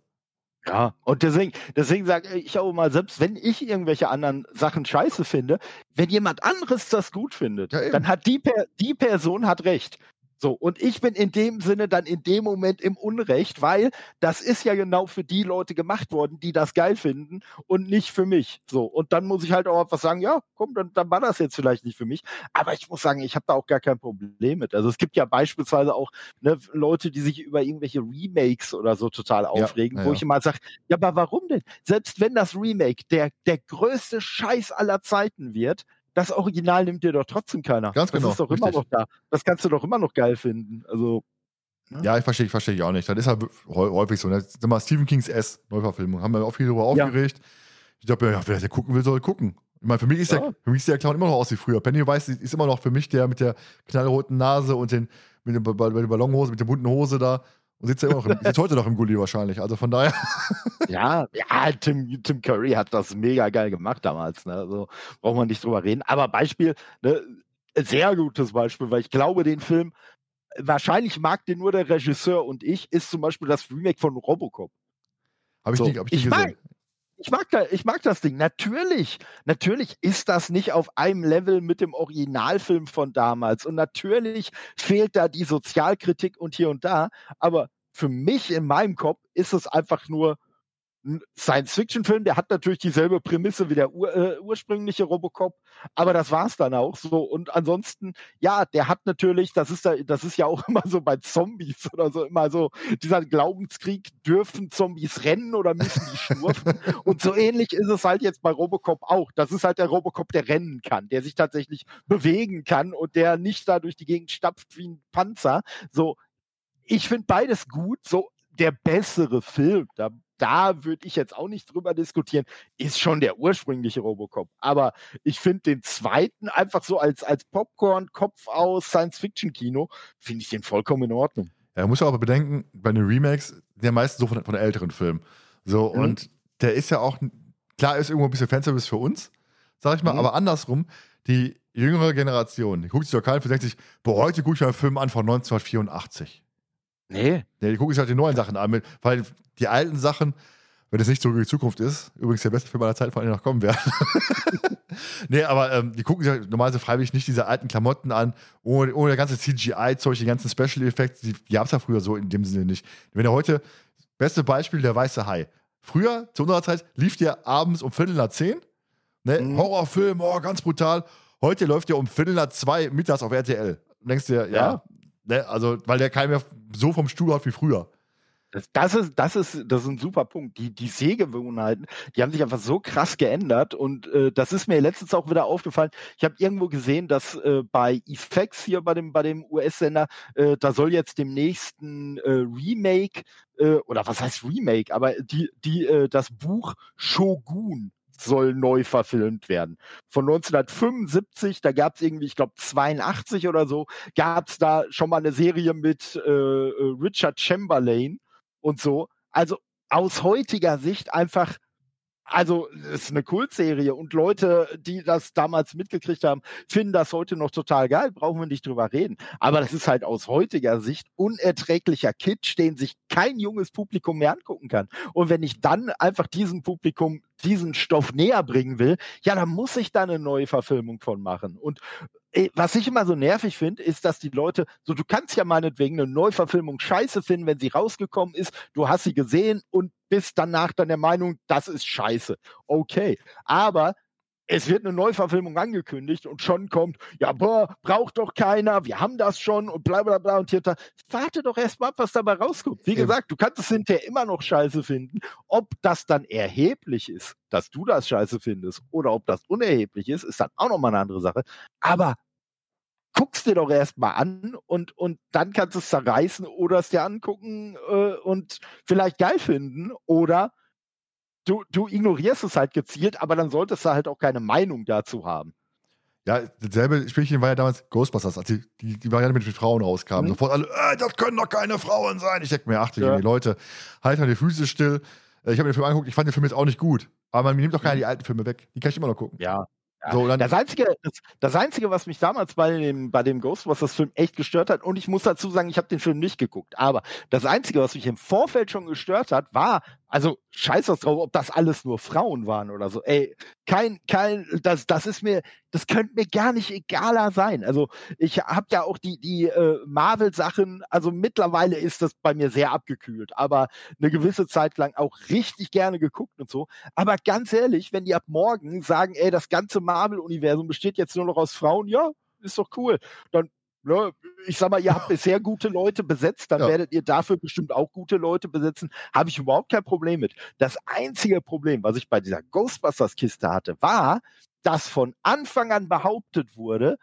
Ja, und deswegen, deswegen sage ich auch mal, selbst wenn ich irgendwelche anderen Sachen scheiße finde, wenn jemand anderes das gut findet, ja, dann hat die, per die Person hat recht. So, und ich bin in dem Sinne dann in dem Moment im Unrecht, weil das ist ja genau für die Leute gemacht worden, die das geil finden und nicht für mich. So, und dann muss ich halt auch etwas sagen, ja, komm, dann, dann war das jetzt vielleicht nicht für mich. Aber ich muss sagen, ich habe da auch gar kein Problem mit. Also es gibt ja beispielsweise auch ne, Leute, die sich über irgendwelche Remakes oder so total aufregen, ja, ja, wo ich immer sage, ja, aber warum denn? Selbst wenn das Remake der, der größte Scheiß aller Zeiten wird, das Original nimmt dir doch trotzdem keiner. Ganz genau. Das ist doch richtig. immer noch da. Das kannst du doch immer noch geil finden. Also. Ne? Ja, ich verstehe ich versteh auch nicht. Das ist halt häufig so. Ne? Mal Stephen Kings S, Neuverfilmung, haben wir auch viel darüber ja. aufgeregt. Ich glaube, ja, wer der gucken will, soll gucken. Ich meine, für mich ist, ja. der, für mich ist der Clown immer noch aus wie früher. Pennywise ist immer noch für mich der mit der knallroten Nase und den, mit, dem, bei der Ballonhose, mit der bunten Hose da. Und sitzt ja immer noch im, sitzt heute noch im Gully wahrscheinlich. Also von daher. ja, ja, Tim, Tim Curry hat das mega geil gemacht damals. Ne? Also braucht man nicht drüber reden. Aber Beispiel, ne, sehr gutes Beispiel, weil ich glaube, den Film, wahrscheinlich mag den nur der Regisseur und ich, ist zum Beispiel das Remake von Robocop. Habe ich, so, nicht, hab ich nicht ich gesehen. Mag, ich mag, da, ich mag das Ding. Natürlich, natürlich ist das nicht auf einem Level mit dem Originalfilm von damals. Und natürlich fehlt da die Sozialkritik und hier und da. Aber für mich in meinem Kopf ist es einfach nur Science-Fiction-Film, der hat natürlich dieselbe Prämisse wie der ur, äh, ursprüngliche Robocop, aber das war's dann auch so. Und ansonsten, ja, der hat natürlich, das ist da, das ist ja auch immer so bei Zombies oder so, immer so, dieser Glaubenskrieg, dürfen Zombies rennen oder müssen die schnurfen? und so ähnlich ist es halt jetzt bei Robocop auch. Das ist halt der Robocop, der rennen kann, der sich tatsächlich bewegen kann und der nicht da durch die Gegend stapft wie ein Panzer. So, ich finde beides gut. So, der bessere Film, da da würde ich jetzt auch nicht drüber diskutieren, ist schon der ursprüngliche Robocop. Aber ich finde den zweiten einfach so als, als Popcorn-Kopf aus Science-Fiction-Kino, finde ich den vollkommen in Ordnung. Ja, muss aber bedenken, bei den Remakes, der meisten so von, von älteren Filmen. So, mhm. und der ist ja auch, klar, ist irgendwo ein bisschen Fanservice für uns, sag ich mal, mhm. aber andersrum, die jüngere Generation, die guckt sich doch keinen für 60, boah, heute gucke ich einen Film an von 1984. Nee. Nee, die gucken sich halt die neuen Sachen an, weil die alten Sachen, wenn es nicht so die Zukunft ist, übrigens der beste Film aller Zeit, vor allem noch kommen werden. nee, aber ähm, die gucken sich halt normalerweise freiwillig nicht diese alten Klamotten an, ohne, ohne der ganze CGI-Zeug, die ganzen Special Effects, die, die gab es ja früher so in dem Sinne nicht. Wenn er heute, beste Beispiel, der weiße Hai. früher, zu unserer Zeit, lief der abends um Viertel nach zehn. Ne? Mhm. Horrorfilm, oh, ganz brutal. Heute läuft der um Viertel nach zwei mittags auf RTL. Und denkst dir, ja, ja ne? also, weil der keinen mehr so vom Stuhl hat wie früher. Das, das, ist, das, ist, das ist ein super Punkt. Die, die Sehgewohnheiten, die haben sich einfach so krass geändert und äh, das ist mir letztens auch wieder aufgefallen. Ich habe irgendwo gesehen, dass äh, bei Effects hier bei dem, bei dem US-Sender, äh, da soll jetzt dem nächsten äh, Remake, äh, oder was heißt Remake, aber die, die, äh, das Buch Shogun soll neu verfilmt werden. Von 1975, da gab es irgendwie, ich glaube 82 oder so, gab es da schon mal eine Serie mit äh, äh Richard Chamberlain und so. Also aus heutiger Sicht einfach, also es ist eine Kultserie und Leute, die das damals mitgekriegt haben, finden das heute noch total geil, brauchen wir nicht drüber reden. Aber das ist halt aus heutiger Sicht unerträglicher Kitsch, den sich kein junges Publikum mehr angucken kann. Und wenn ich dann einfach diesem Publikum diesen Stoff näher bringen will, ja, dann muss ich da eine neue Verfilmung von machen. Und was ich immer so nervig finde, ist, dass die Leute, so du kannst ja meinetwegen eine Neuverfilmung scheiße finden, wenn sie rausgekommen ist, du hast sie gesehen und bist danach dann der Meinung, das ist scheiße. Okay. Aber es wird eine Neuverfilmung angekündigt und schon kommt, ja, boah, braucht doch keiner, wir haben das schon und bla bla bla und hier, da. Warte doch erst mal ab, was dabei rauskommt. Wie gesagt, du kannst es hinterher immer noch scheiße finden. Ob das dann erheblich ist, dass du das scheiße findest oder ob das unerheblich ist, ist dann auch nochmal eine andere Sache. Aber guckst dir doch erst mal an und, und dann kannst du es zerreißen oder es dir angucken äh, und vielleicht geil finden oder du, du ignorierst es halt gezielt, aber dann solltest du halt auch keine Meinung dazu haben. Ja, dasselbe Spielchen war ja damals Ghostbusters, als die, die, die Variante mit den Frauen rauskam. Mhm. Sofort alle, äh, das können doch keine Frauen sein. Ich denke mir, achte ja. die Leute, halt mal die Füße still. Äh, ich habe mir den Film angeguckt, ich fand den Film jetzt auch nicht gut. Aber man nimmt doch keine mhm. die alten Filme weg. Die kann ich immer noch gucken. Ja, so, das, Einzige, das, das, Einzige, was mich damals bei dem, bei dem Ghostbusters-Film echt gestört hat, und ich muss dazu sagen, ich habe den Film nicht geguckt, aber das Einzige, was mich im Vorfeld schon gestört hat, war, also scheiß was drauf, ob das alles nur Frauen waren oder so. Ey, kein, kein, das, das ist mir, das könnte mir gar nicht egaler sein. Also ich habe ja auch die, die äh, Marvel-Sachen, also mittlerweile ist das bei mir sehr abgekühlt, aber eine gewisse Zeit lang auch richtig gerne geguckt und so. Aber ganz ehrlich, wenn die ab morgen sagen, ey, das ganze Marvel-Universum besteht jetzt nur noch aus Frauen, ja, ist doch cool. Dann ich sag mal, ihr habt bisher gute Leute besetzt, dann ja. werdet ihr dafür bestimmt auch gute Leute besetzen. Habe ich überhaupt kein Problem mit. Das einzige Problem, was ich bei dieser Ghostbusters-Kiste hatte, war, dass von Anfang an behauptet wurde,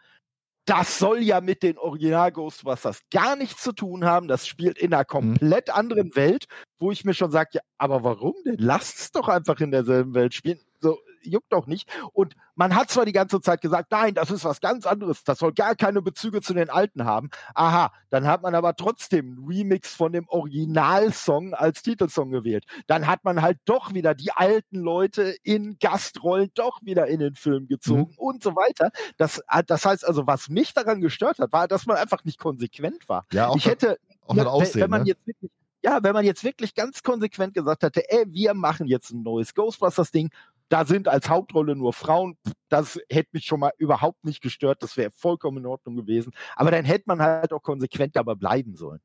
das soll ja mit den Original Ghostbusters gar nichts zu tun haben. Das spielt in einer mhm. komplett anderen Welt, wo ich mir schon sage, ja, aber warum denn? Lasst es doch einfach in derselben Welt spielen. So, juckt doch nicht. Und man hat zwar die ganze Zeit gesagt, nein, das ist was ganz anderes, das soll gar keine Bezüge zu den alten haben. Aha, dann hat man aber trotzdem einen Remix von dem Originalsong als Titelsong gewählt. Dann hat man halt doch wieder die alten Leute in Gastrollen doch wieder in den Film gezogen mhm. und so weiter. Das, das heißt also, was mich daran gestört hat, war, dass man einfach nicht konsequent war. Ja, auch ich hätte, auch ja, Aussehen, wenn man ne? jetzt wirklich ja, wenn man jetzt wirklich ganz konsequent gesagt hätte, ey, wir machen jetzt ein neues Ghostbusters-Ding da sind als Hauptrolle nur Frauen. Das hätte mich schon mal überhaupt nicht gestört. Das wäre vollkommen in Ordnung gewesen. Aber dann hätte man halt auch konsequent dabei bleiben sollen.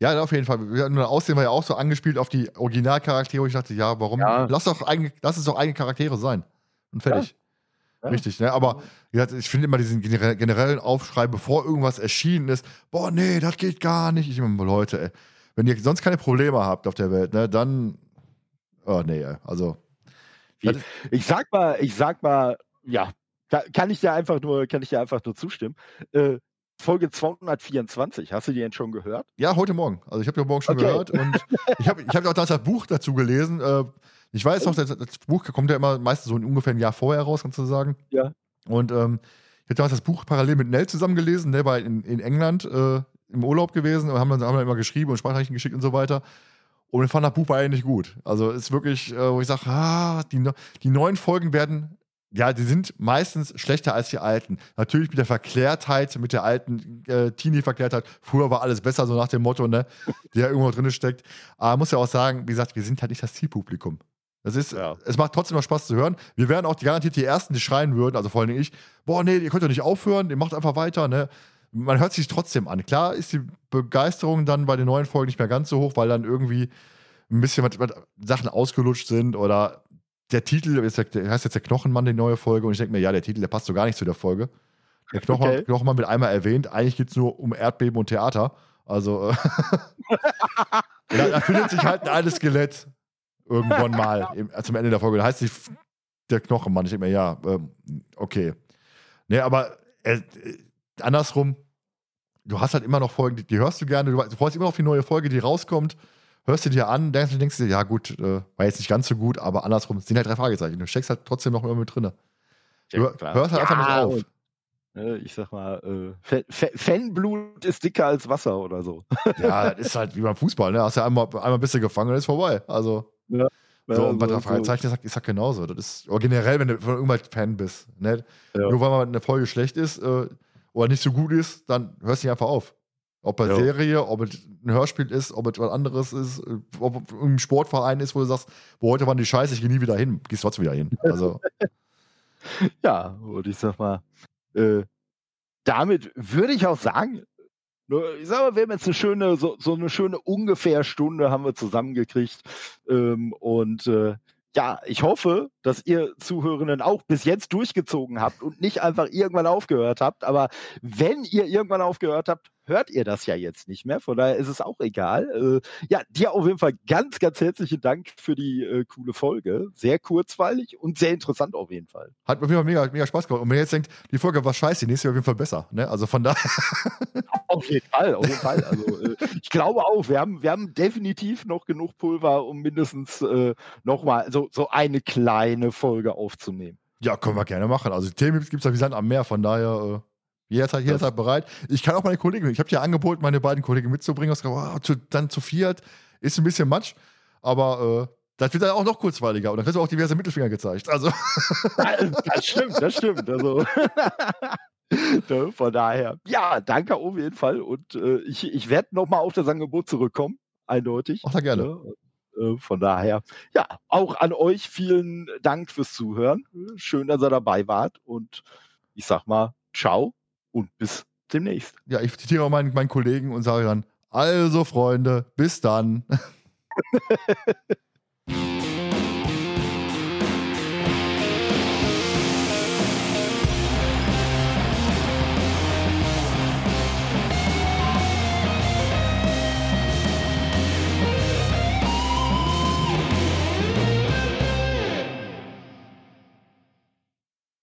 Ja, auf jeden Fall. Nur Aussehen war ja auch so angespielt auf die Originalcharaktere. Ich dachte, ja, warum? Ja. Lass, doch eigene, lass es doch eigene Charaktere sein. Und fertig. Ja. Richtig, ne? Aber ich finde immer diesen generellen Aufschrei, bevor irgendwas erschienen ist, boah, nee, das geht gar nicht. Ich immer, Leute, ey, wenn ihr sonst keine Probleme habt auf der Welt, ne, dann, oh nee, also ich sag mal, ich sag mal, ja, kann ich dir einfach nur, kann ich dir einfach nur zustimmen. Äh, Folge 224, hast du die denn schon gehört? Ja, heute Morgen. Also ich habe die morgen schon okay. gehört und ich habe ich hab auch das Buch dazu gelesen. Äh, ich weiß noch, das, das, Buch kommt ja immer meistens so ungefähr ein Jahr vorher raus, kannst du sagen. Ja. Und ähm, ich habe damals das Buch parallel mit Nell zusammen gelesen. Der war in, in England äh, im Urlaub gewesen und haben dann, haben dann immer geschrieben und Sprachnachrichten geschickt und so weiter. Und ich fand das Buch beide nicht gut. Also ist wirklich, äh, wo ich sage, ah, die, die neuen Folgen werden, ja, die sind meistens schlechter als die alten. Natürlich mit der Verklärtheit, mit der alten äh, Teenie-Verklärtheit. Früher war alles besser, so nach dem Motto, ne, der irgendwo drin steckt. Aber man muss ja auch sagen, wie gesagt, wir sind halt nicht das Zielpublikum. Das ist, ja. es macht trotzdem noch Spaß zu hören. Wir wären auch garantiert die Ersten, die schreien würden, also vor allem ich, boah, nee, ihr könnt doch nicht aufhören, ihr macht einfach weiter, ne man hört sich trotzdem an. Klar ist die Begeisterung dann bei den neuen Folgen nicht mehr ganz so hoch, weil dann irgendwie ein bisschen was, was Sachen ausgelutscht sind oder der Titel ist der, heißt jetzt der Knochenmann, die neue Folge, und ich denke mir, ja, der Titel, der passt so gar nicht zu der Folge. Der Knochenmann, okay. Knochenmann wird einmal erwähnt, eigentlich geht es nur um Erdbeben und Theater. Also, da, da, findet sich halt ein altes Skelett irgendwann mal im, zum Ende der Folge. Da heißt sich der Knochenmann. Ich denke mir, ja, ähm, okay. Nee, aber äh, andersrum, du hast halt immer noch Folgen, die, die hörst du gerne, du, du freust immer auf die neue Folge, die rauskommt hörst du dir an, denkst, denkst du dir, ja gut, äh, war jetzt nicht ganz so gut, aber andersrum, es sind halt drei Fragezeichen. Du steckst halt trotzdem noch immer mit drin. Du hörst halt ja, einfach nicht auf. Ne, ich sag mal, äh, Fanblut ist dicker als Wasser oder so. ja, das ist halt wie beim Fußball, ne? Hast ja einmal, einmal ein bisschen gefangen und ist vorbei. Also. Ja. So, und bei drei Fragezeichen ist, halt genauso. Das ist, oder generell, wenn du von irgendwann Fan bist. Ne? Ja. Nur weil man eine Folge schlecht ist äh, oder nicht so gut ist, dann hörst du nicht einfach auf. Ob bei ja. Serie, ob es ein Hörspiel ist, ob es was anderes ist, ob es ein Sportverein ist, wo du sagst, wo heute waren die Scheiße, ich gehe nie wieder hin, gehst trotzdem wieder hin. Also. ja, und ich sag mal, äh, damit würde ich auch sagen, ich sag mal, wir haben jetzt eine schöne, so, so eine schöne ungefähr Stunde haben wir zusammengekriegt. Ähm, und äh, ja, ich hoffe, dass ihr Zuhörenden auch bis jetzt durchgezogen habt und nicht einfach irgendwann aufgehört habt. Aber wenn ihr irgendwann aufgehört habt, hört ihr das ja jetzt nicht mehr. Von daher ist es auch egal. Äh, ja, dir auf jeden Fall ganz, ganz herzlichen Dank für die äh, coole Folge. Sehr kurzweilig und sehr interessant auf jeden Fall. Hat mir auf jeden Fall mega, mega Spaß gemacht. Und wenn ihr jetzt denkt, die Folge war scheiße, die nächste auf jeden Fall besser. Ne? Also von daher. auf jeden Fall, auf jeden Fall. Also äh, ich glaube auch, wir haben, wir haben definitiv noch genug Pulver, um mindestens äh, nochmal so, so eine kleine Folge aufzunehmen. Ja, können wir gerne machen. Also Themen gibt es ja wie Sand am Meer, von daher äh, Jederzeit, jederzeit bereit. Ich kann auch meine Kollegen, ich habe dir angeboten, meine beiden Kollegen mitzubringen. Ich gesagt, oh, zu, dann zu viert ist ein bisschen Matsch, aber äh, das wird dann auch noch kurzweiliger. Und dann kriegst du auch diverse Mittelfinger gezeigt. Also. Das, stimmt, das stimmt. Also. Ne, von daher, ja, danke auf jeden Fall. Und äh, ich, ich werde nochmal auf das Angebot zurückkommen, eindeutig. Ach, da gerne. Ne? Äh, von daher, ja, auch an euch vielen Dank fürs Zuhören. Schön, dass ihr dabei wart. Und ich sag mal, ciao und bis demnächst. Ja, ich zitiere auch meinen, meinen Kollegen und sage dann, also Freunde, bis dann.